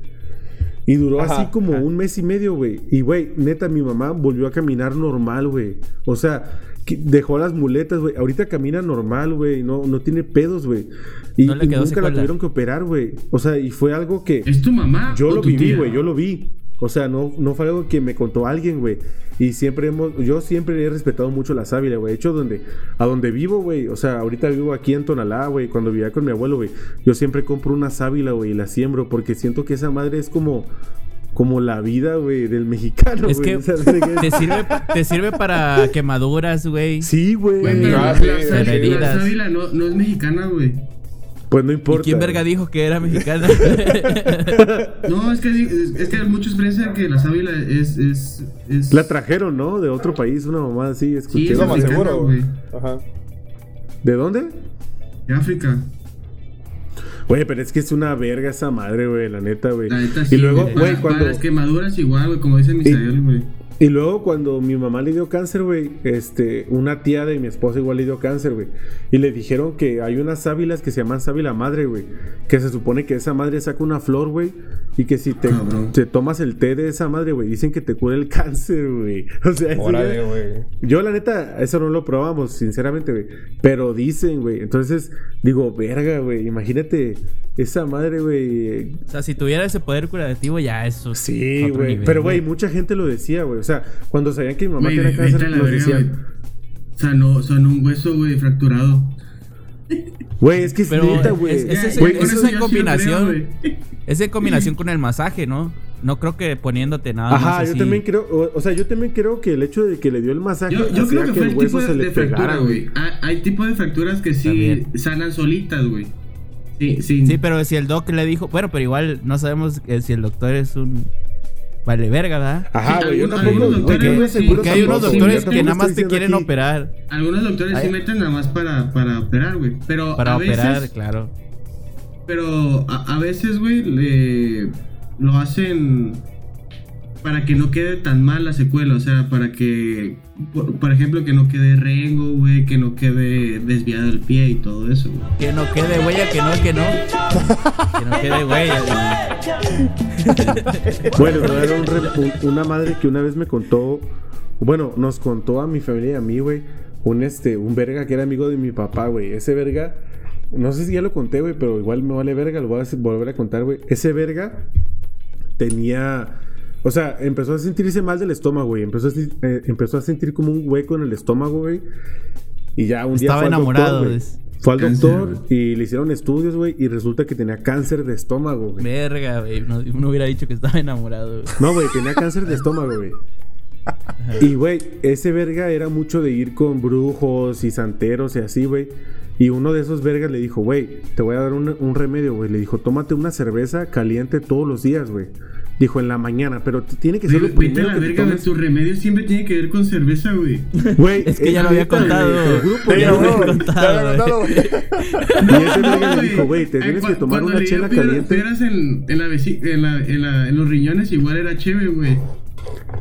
Y duró Ajá, así como ajá. un mes y medio, güey. Y, güey, neta, mi mamá volvió a caminar normal, güey. O sea, dejó las muletas, güey. Ahorita camina normal, güey. No, no tiene pedos, güey. Y, No le y quedó nunca la tuvieron que operar, güey. O sea, y fue algo que... ¿Es tu mamá? Yo o lo tu viví, güey, yo lo vi. O sea, no, no fue algo que me contó alguien, güey. Y siempre hemos, yo siempre he respetado mucho la sábila, güey. De hecho, donde, a donde vivo, güey. O sea, ahorita vivo aquí en Tonalá, güey. Cuando vivía con mi abuelo, güey. Yo siempre compro una sábila, güey, y la siembro. Porque siento que esa madre es como, como la vida, güey, del mexicano, Es güey. que O sea, de que- te sirve, te sirve para quemaduras, güey. Sí, güey. La, la sábila no, no es mexicana, güey. Pues no ¿Y importa. quién verga dijo que era mexicana? No, es que, es, que muchos piensan que la sábila es. es, es La trajeron, ¿no? De otro país, una mamá así, escuché. Sí, Es lo más seguro, güey. Ajá. ¿De dónde? de África. Güey, pero es que es una verga esa madre, güey, la neta, güey. La neta Y sí, luego, güey. cuando... para las quemaduras igual, güey, como dice Misael, güey. Y luego cuando mi mamá le dio cáncer, güey, este, una tía de mi esposa igual le dio cáncer, güey. Y le dijeron que hay unas sábilas que se llaman sábila madre, güey. Que se supone que esa madre saca una flor, güey. Y que si te, te tomas el té de esa madre, güey, dicen que te cura el cáncer, güey. O sea, eso Órale, güey. yo la neta, eso no lo probamos, sinceramente, güey. Pero dicen, güey. Entonces, digo, verga, güey. Imagínate esa madre, güey. O sea, si tuviera ese poder curativo, ya eso. es Sí, güey. Pero, güey, mucha gente lo decía, güey. O sea, cuando sabían que mi mamá tenía cáncer, lo decían. Sanó, sanó un hueso, güey, fracturado. Güey, es que es Pero neta, güey. es- es es eso- esa combinación. creo. Es en combinación con el masaje, ¿no? No creo que poniéndote nada más Ajá, yo así. también creo, o, o sea, yo también creo que el hecho de que le dio el masaje Yo, yo creo que fue el hueso tipo se de, le de fractura, güey. Hay, hay tipos de fracturas que sí También. sanan solitas, güey. Sí, sí. Sí, pero si el doc le dijo, bueno, pero igual no sabemos que si el doctor es un vale verga, ¿verdad? Ajá, Sí, güey, yo tampoco, sí, seguro Porque hay unos doctores que nada más te quieren aquí- operar. Algunos doctores sí meten nada más para, para operar, güey. Pero Para a operar, veces, claro. Pero a, a veces, güey, le lo hacen para que no quede tan mal la secuela. O sea, para que, por, por ejemplo, que no quede rengo, güey, que no quede desviado el pie y todo eso, güey. Que no quede huella, que no, que no. Que no quede huella. Bueno, no, era un re- una madre que una vez me contó, bueno, nos contó a mi familia y a mí, güey, un este, un verga que era amigo de mi papá, güey. Ese verga, no sé si ya lo conté, güey, pero igual me vale verga, lo voy a volver a contar, güey. Ese verga tenía, o sea, empezó a sentirse mal del estómago, güey. Empezó a, eh, empezó a sentir como un hueco en el estómago, güey. Y ya un día Estaba enamorado, doctor, es- Fue al Cáncer, doctor y le hicieron estudios, güey, y resulta que tenía cáncer de estómago, güey. Verga, güey. No, uno hubiera dicho que estaba enamorado, güey. No, güey, tenía cáncer de estómago, güey. Y, güey, ese verga era mucho de ir con brujos y santeros y así, güey. Y uno de esos vergas le dijo, güey, te voy a dar un, un remedio, güey. Le dijo, tómate una cerveza caliente todos los días, güey. Dijo, en la mañana, pero tiene que ser lo Vete a primero la que verga, güey. tomes. Tu remedio siempre tiene que ver con cerveza, güey. Güey, Es que ya lo había contado. güey, el grupo Ya lo había contado. Y ese verga le dijo, güey, te tienes que tomar una chela caliente. en, en, la vesi- en, la- en la- en los riñones igual era chévere, güey.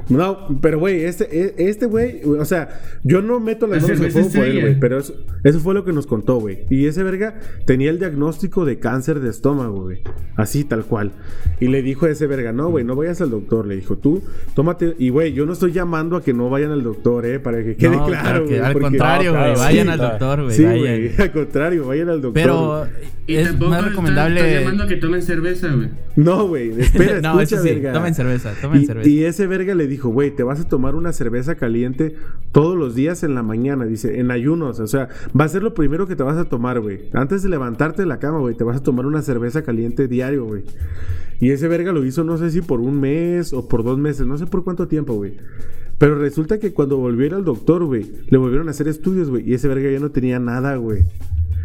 No, pero güey, este, e- este güey, o sea, yo no meto las La manos en cerveza fuego por él, estrella. güey, pero eso, eso fue lo que nos contó, güey. Y ese verga tenía el diagnóstico de cáncer de estómago, güey. Así, tal cual. Y le dijo a ese verga, no, güey, no vayas al doctor. Le dijo, tú, tómate. Y, güey, yo no estoy llamando a que no vayan al doctor, eh, para que quede No, claro, al porque- contrario, No, güey. claro, vayan sí, al doctor, güey. Sí, güey, al contrario, vayan al doctor. Pero Y es tampoco más está- recomendable. está llamando a que tomen cerveza, güey. No, güey, espera, no, escucha, eso sí. verga. Tomen cerveza, tomen y, cerveza. y ese verga le dijo, güey, te vas a tomar una cerveza caliente todos los días en la mañana, dice, en ayunos, o sea, va a ser lo primero que te vas a tomar, güey. Antes de levantarte de la cama, güey, te vas a tomar una cerveza caliente diario, güey. Y ese verga lo hizo, no sé si por un mes o por dos meses, no sé por cuánto tiempo, güey. Pero resulta que cuando volvió a ir al doctor, güey, le volvieron a hacer estudios, güey, y ese verga ya no tenía nada, güey.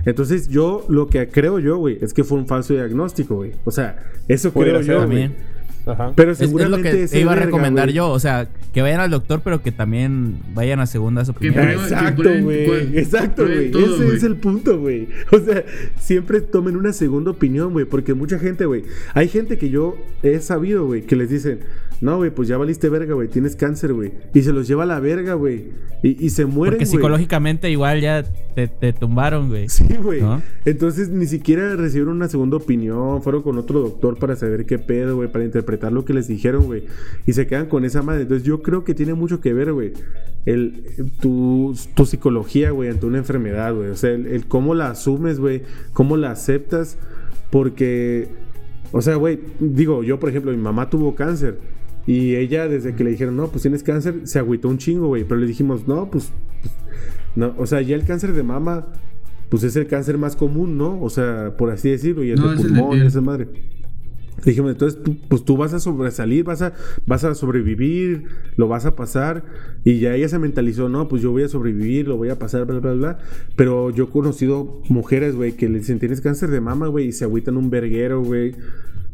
Entonces yo, lo que creo yo, güey, es que fue un falso diagnóstico, güey. O sea, eso creo yo, güey. Ajá. Pero Es, es lo seguramente que te iba a recomendar yo. O sea, que vayan al doctor, pero que también vayan a segundas opiniones. Exacto, güey. Exacto, güey. Ese es el punto, güey. O sea, siempre tomen una segunda opinión, güey. Porque mucha gente, güey. Hay gente que yo he sabido, güey, que les dicen, no, güey, pues ya valiste verga, güey. Tienes cáncer, güey. Y se los lleva a la verga, güey. Y, y se mueren, Porque psicológicamente igual ya te, te tumbaron, güey. Sí, güey. ¿No? Entonces ni siquiera recibieron una segunda opinión. Fueron con otro doctor para saber qué pedo, güey. Para interpretar lo que les dijeron, güey. Y se quedan con esa madre. Entonces yo creo que tiene mucho que ver, güey. El, tu, tu psicología, güey, ante una enfermedad, güey. O sea, el, el cómo la asumes, güey. Cómo la aceptas. Porque, o sea, güey, digo, yo, por ejemplo, mi mamá tuvo cáncer. Y ella, desde que le dijeron, no, pues tienes cáncer, se agüitó un chingo, güey. Pero le dijimos, no, pues, pues, no, o sea, ya el cáncer de mama, pues es el cáncer más común, ¿no? O sea, por así decirlo, y el No, de pulmón, esa madre. Dijimos, entonces, tú, pues tú vas a sobresalir, vas a, vas a sobrevivir, lo vas a pasar. Y ya ella se mentalizó, no, pues yo voy a sobrevivir, lo voy a pasar, bla, bla, bla. Pero yo he conocido mujeres, güey, que le dicen, tienes cáncer de mama, güey, y se agüitan un verguero, güey.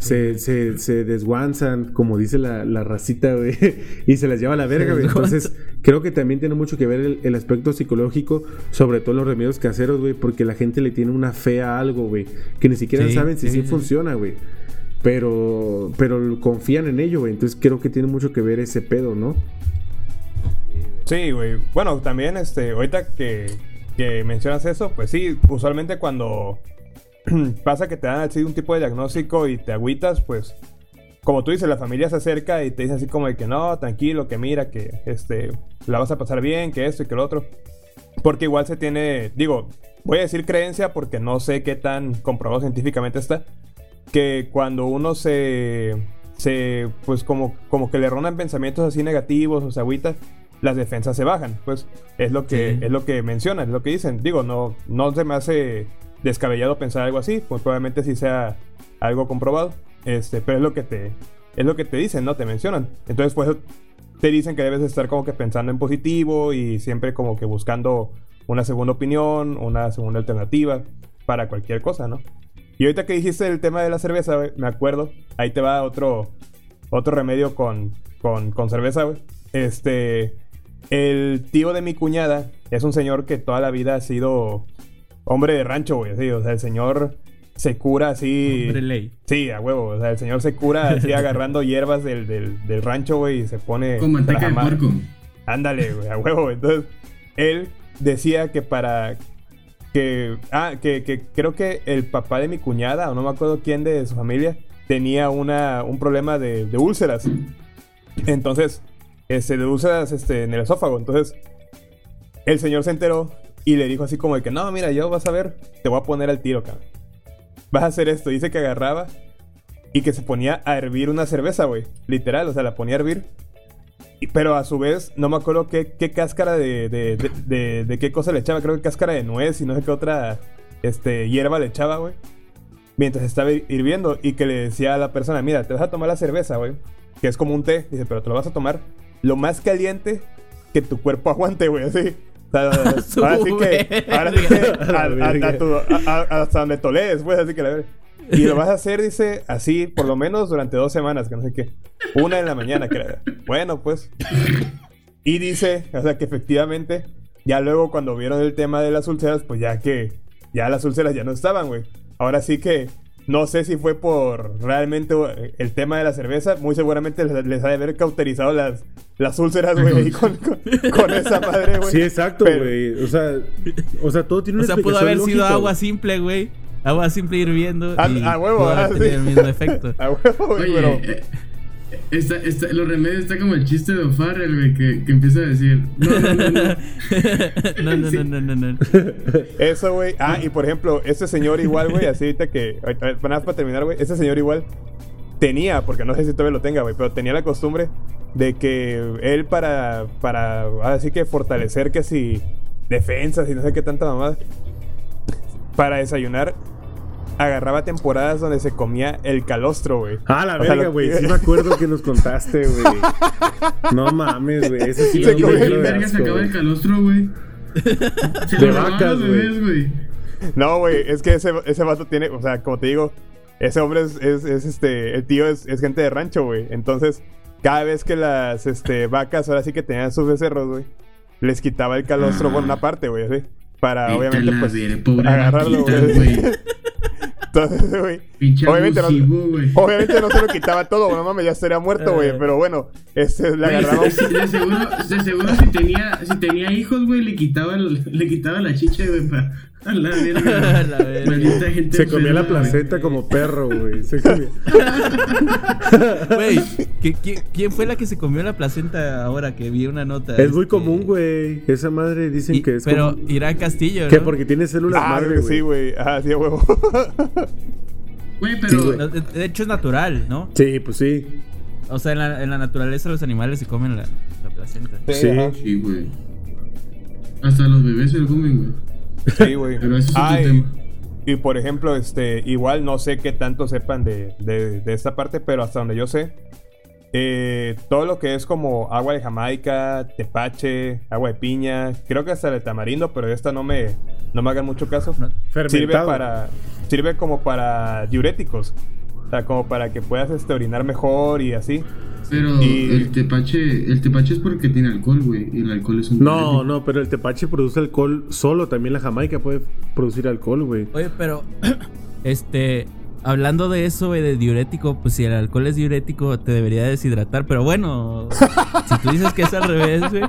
Se, se, se desguanzan, como dice la, la racita, güey, y se las lleva a la verga, güey. Entonces, creo que también tiene mucho que ver el, el aspecto psicológico, sobre todo los remedios caseros, güey, porque la gente le tiene una fe a algo, güey, que ni siquiera Sí, saben si sí, sí, sí. funciona, güey. Pero, pero confían en ello, güey. Entonces creo que tiene mucho que ver ese pedo, ¿no? Sí, güey. Bueno, también, este, ahorita que, que mencionas eso, pues sí, usualmente cuando pasa que te dan así un tipo de diagnóstico y te agüitas, pues, como tú dices, la familia se acerca y te dice así como de que no, tranquilo, que mira, que este, la vas a pasar bien, que esto y que lo otro. Porque igual se tiene, digo, voy a decir creencia porque no sé qué tan comprobado científicamente está. que cuando uno se, se pues como, como que le ronan pensamientos así negativos o se agüita, las defensas se bajan. Pues es lo que, Sí. es lo que mencionan, es lo que dicen. Digo, no, no se me hace descabellado pensar algo así, pues probablemente sí sea algo comprobado. Este, pero es lo que te, es lo que te dicen, ¿no? Te mencionan. Entonces, pues te dicen que debes de estar como que pensando en positivo y siempre como que buscando una segunda opinión, una segunda alternativa para cualquier cosa, ¿no? Y ahorita que dijiste el tema de la cerveza, me acuerdo, ahí te va otro, otro remedio con, con, con cerveza, güey. Este, el tío de mi cuñada es un señor que toda la vida ha sido hombre de rancho, güey, así, o sea, el señor se cura así... Hombre ley. Sí, a huevo. O sea, el señor se cura así agarrando hierbas del, del, del rancho, güey, y se pone. Con manteca de puerco. Ándale, güey, a huevo. Entonces, él decía que para. Que. Ah, que, que creo que el papá de mi cuñada, o no me acuerdo quién de su familia, tenía una, un problema de, de úlceras. Entonces, este, de úlceras este, en el esófago. Entonces, el señor se enteró y le dijo así como de que, no, mira, yo vas a ver, te voy a poner al tiro, cabrón. Vas a hacer esto. Dice que agarraba y que se ponía a hervir una cerveza, güey. Literal, o sea, la ponía a hervir. Y- pero a su vez, no me acuerdo qué, qué cáscara de, de, de, de- de qué cosa le echaba. Creo que cáscara de nuez y no sé qué otra este, hierba le echaba, güey. Mientras estaba hir- hirviendo y que le decía a la persona, mira, te vas a tomar la cerveza, güey. Que es como un té. Dice, pero te lo vas a tomar lo más caliente que tu cuerpo aguante, güey. Así. Ahora sí que, ahora sí que a- a- a tu- a- a- hasta donde toledes, pues, así que la verga. Y lo vas a hacer, dice, así, por lo menos durante dos semanas, que no sé qué. Una en la mañana, que era. Bueno, pues. Y dice, o sea, que efectivamente, ya luego cuando vieron el tema de las úlceras, pues ya que, ya las úlceras ya no estaban, güey. Ahora sí que, no sé si fue por realmente eh, el tema de la cerveza, muy seguramente les, les ha de haber cauterizado las, las úlceras, güey, ahí con, con, con esa madre, güey. Sí, exacto, Pero- güey. O sea, o sea, todo tiene O una sea, pudo haber sido agua simple, güey. Agua simple hirviendo. A, y a huevo, pudo ah, sí. el mismo efecto. A huevo, güey, pero... está, está, los remedios está como el chiste de O'Farrell, güey, que, que empieza a decir, no, no, no, no. no, no, no, no, no, no. Eso, güey. Ah, y por ejemplo, ese señor igual, güey, así ahorita que. Nada más para terminar, güey. Ese señor igual tenía, porque no sé si todavía lo tenga, güey, pero tenía la costumbre de que él para. Para. Así que fortalecer que si. Defensas y no sé qué tanta mamada. Para desayunar. Agarraba temporadas donde se comía el calostro, güey. Ah, la O sea, verga, lo- güey. Sí me acuerdo que nos contaste, güey. No mames, güey. Ese sí Se me comió dio ¿Quién de verga sacaba el calostro, güey? Se De vacas, güey. bebés, güey. No, güey, es que ese, ese vato tiene, o sea, como te digo, ese hombre es, es, es, este, el tío es, es gente de rancho, güey. Entonces, cada vez que las este, vacas ahora sí que tenían sus becerros, güey, les quitaba el calostro por una parte, güey, así. Para, Vete obviamente, pues, agarrarlo, güey. Entonces, güey, obviamente no, güey. obviamente no se lo quitaba todo, no mames, ya estaría muerto, güey. Eh. Pero bueno, este, le Güey, agarraba de, de seguro, de seguro si tenía, si tenía hijos, güey, le quitaba, le quitaba la chicha, güey, para a la verga. La verga. Maldita gente Se comía la güey. placenta como perro, güey. Se comía. Güey, ¿qué- qué- ¿quién fue la que se comió la placenta ahora que vi una nota? Es muy Este, común, güey. Esa madre dicen y- que es Pero como- Irán Castillo, ¿no? Que porque tiene células Ah, madre, güey. sí, güey. Ah, sí, a huevo. Güey, Sí, pero. güey. De hecho es natural, ¿no? Sí, pues sí. O sea, en la, en la naturaleza los animales se comen la, la placenta. Sí. Sí, güey. Hasta los bebés se lo comen, güey. Sí, güey. Pero ese es otro Ay, tema. Y por ejemplo, este, igual no sé qué tanto sepan de, de- de esta parte, pero hasta donde yo sé, eh, todo lo que es como agua de Jamaica, tepache, agua de piña, creo que hasta de tamarindo, pero esta no me, no me hagan mucho caso. Sirve para, sirve como para diuréticos, sea, como para que puedas este, orinar mejor y así. Pero Y- el tepache, el tepache es porque tiene alcohol, güey. Y el alcohol es un No, no, pero el tepache produce alcohol solo. También la jamaica puede producir alcohol, güey. Oye, pero, este, hablando de eso, güey, de diurético, pues si el alcohol es diurético, te debería deshidratar. Pero bueno, si tú dices que es al revés, güey.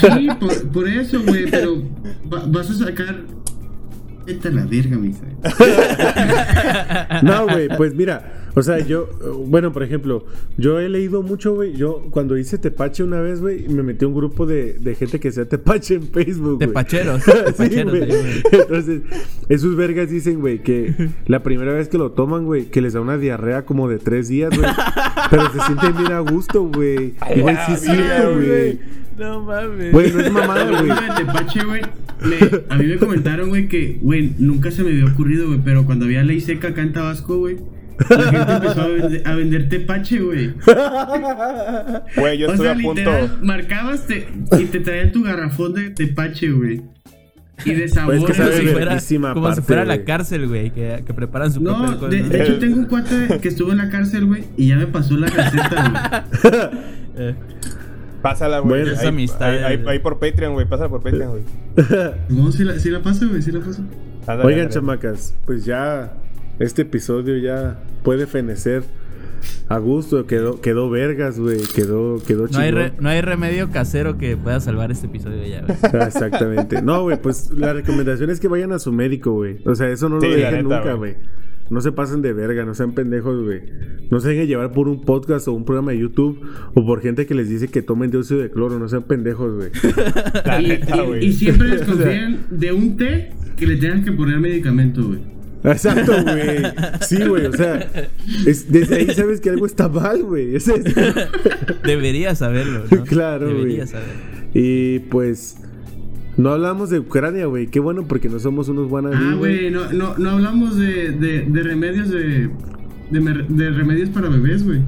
Sí, por, por eso, güey. Pero va- vas a sacar. Vete a la verga, mija. No, güey, pues mira. O sea, yo, bueno, por ejemplo, yo he leído mucho, güey. Yo cuando hice Tepache una vez, güey, me metí a un grupo de, de gente que hacía Tepache en Facebook. güey. Tepacheros. Sí, Tepacheros. Entonces, esos vergas dicen, güey, que la primera vez que lo toman, güey, que les da una diarrea como de tres días, güey. pero se sienten bien a gusto, güey. Y, güey, sí es cierto, güey. No mames. Güey, no es mamada, güey. Tepache, güey, a mí me comentaron, güey, que, güey, nunca se me había ocurrido, güey, pero cuando había ley seca acá en Tabasco, güey, la gente empezó a vender, a vender Tepache, güey. Güey, yo O estoy sea, a punto. literal, marcabas te- y te traían tu garrafón de Tepache, güey. Y de sabor, Pues es que si güey. fuera, como si aparte, fuera la güey. cárcel, güey, que, que preparan su No, de, de hecho tengo un cuate que estuvo en la cárcel, güey, y ya me pasó la receta, Eh, Pásala, güey. Bueno, es ahí, amistad, ahí- ahí- güey. ahí por Patreon, güey. Pásala por Patreon, güey. No, sí la, la paso, güey, sí la paso. Ándale, Oigan, ándale. chamacas, pues ya este episodio ya puede fenecer a gusto. Quedó, quedó vergas, güey. Quedó, quedó no, hay re- no hay remedio casero que pueda salvar este episodio ya, güey. Ah, Exactamente. No, güey, pues la recomendación es que vayan a su médico, güey. O sea, eso no Sí, lo dejen neta, nunca, güey. No se pasen de verga, no sean pendejos, güey. No se dejen llevar por un podcast o un programa de YouTube o por gente que les dice que tomen dióxido de cloro. No sean pendejos, güey. Y, neta, y- güey. y siempre desconfían de un té que le tengan que poner medicamento, güey. Exacto, güey. Sí, güey. O sea, es- desde ahí sabes que algo está mal, güey. Ese es- Deberías saberlo, ¿no? Claro, güey. Deberías saberlo. Y pues. No hablamos de Ucrania, güey. Qué bueno porque no somos unos buenos Ah, güey, no, no, no hablamos de, de, de remedios de, de, remedios para bebés, güey.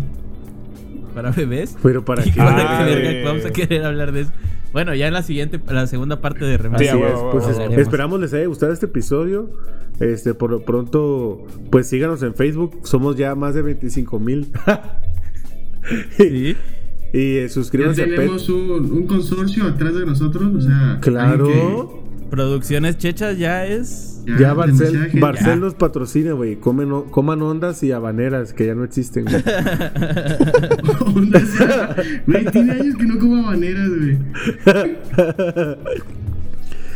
¿Para bebés? Pero para ¿Y qué. para Ah, verga vamos a querer hablar de eso? Bueno, ya en la siguiente, la segunda parte de remedios. Así es, pues es-. Hablaremos. esperamos les haya gustado este episodio. Este, por lo pronto, pues síganos en Facebook. Somos ya más de 25 mil. Sí. Y eh, Ya suscríbanse a Pet. tenemos un, un consorcio atrás de nosotros, o sea. Claro. Producciones Chechas ya es. que- Ya Barcel. Barcel nos patrocina, güey. Coman ondas y habaneras que ya no existen, güey. Onda, o sea, Güey, tiene años que no como habaneras, güey.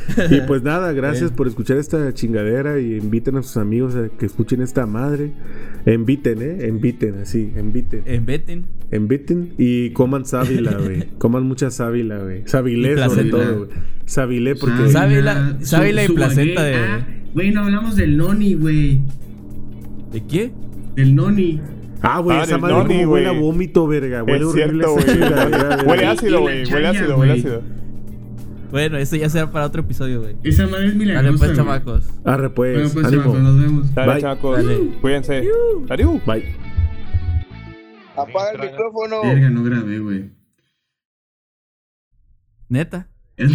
y pues nada, gracias por escuchar esta chingadera y inviten a sus amigos a que escuchen esta madre. Inviten, eh, inviten, así, inviten. En Betten. Inviten y coman sábila, güey. Coman mucha sábila, güey. Sabilé sobre placenta. todo, güey. Sabilé porque... Sábila- su- sábila y su placenta de- Ah, güey, no hablamos del noni, güey. ¿De qué? Del noni. Ah, güey, Ah, esa madre noni, como huele a güey. vómito, verga. Huele Es horrible cierto, esa. Huele ácido, güey. Huele ácido, huele ácido. Bueno, eso ya será para otro episodio, güey. Esa madre es milagrosa. Dale pues, güey. chamacos. Arre, pues, Bueno, pues, ánimo. chamacos, nos vemos. Dale, Bye. chamacos. Dale. Cuídense. Adiós. Bye. Apaga el micrófono. Verga, no grabé, güey. Neta. Es-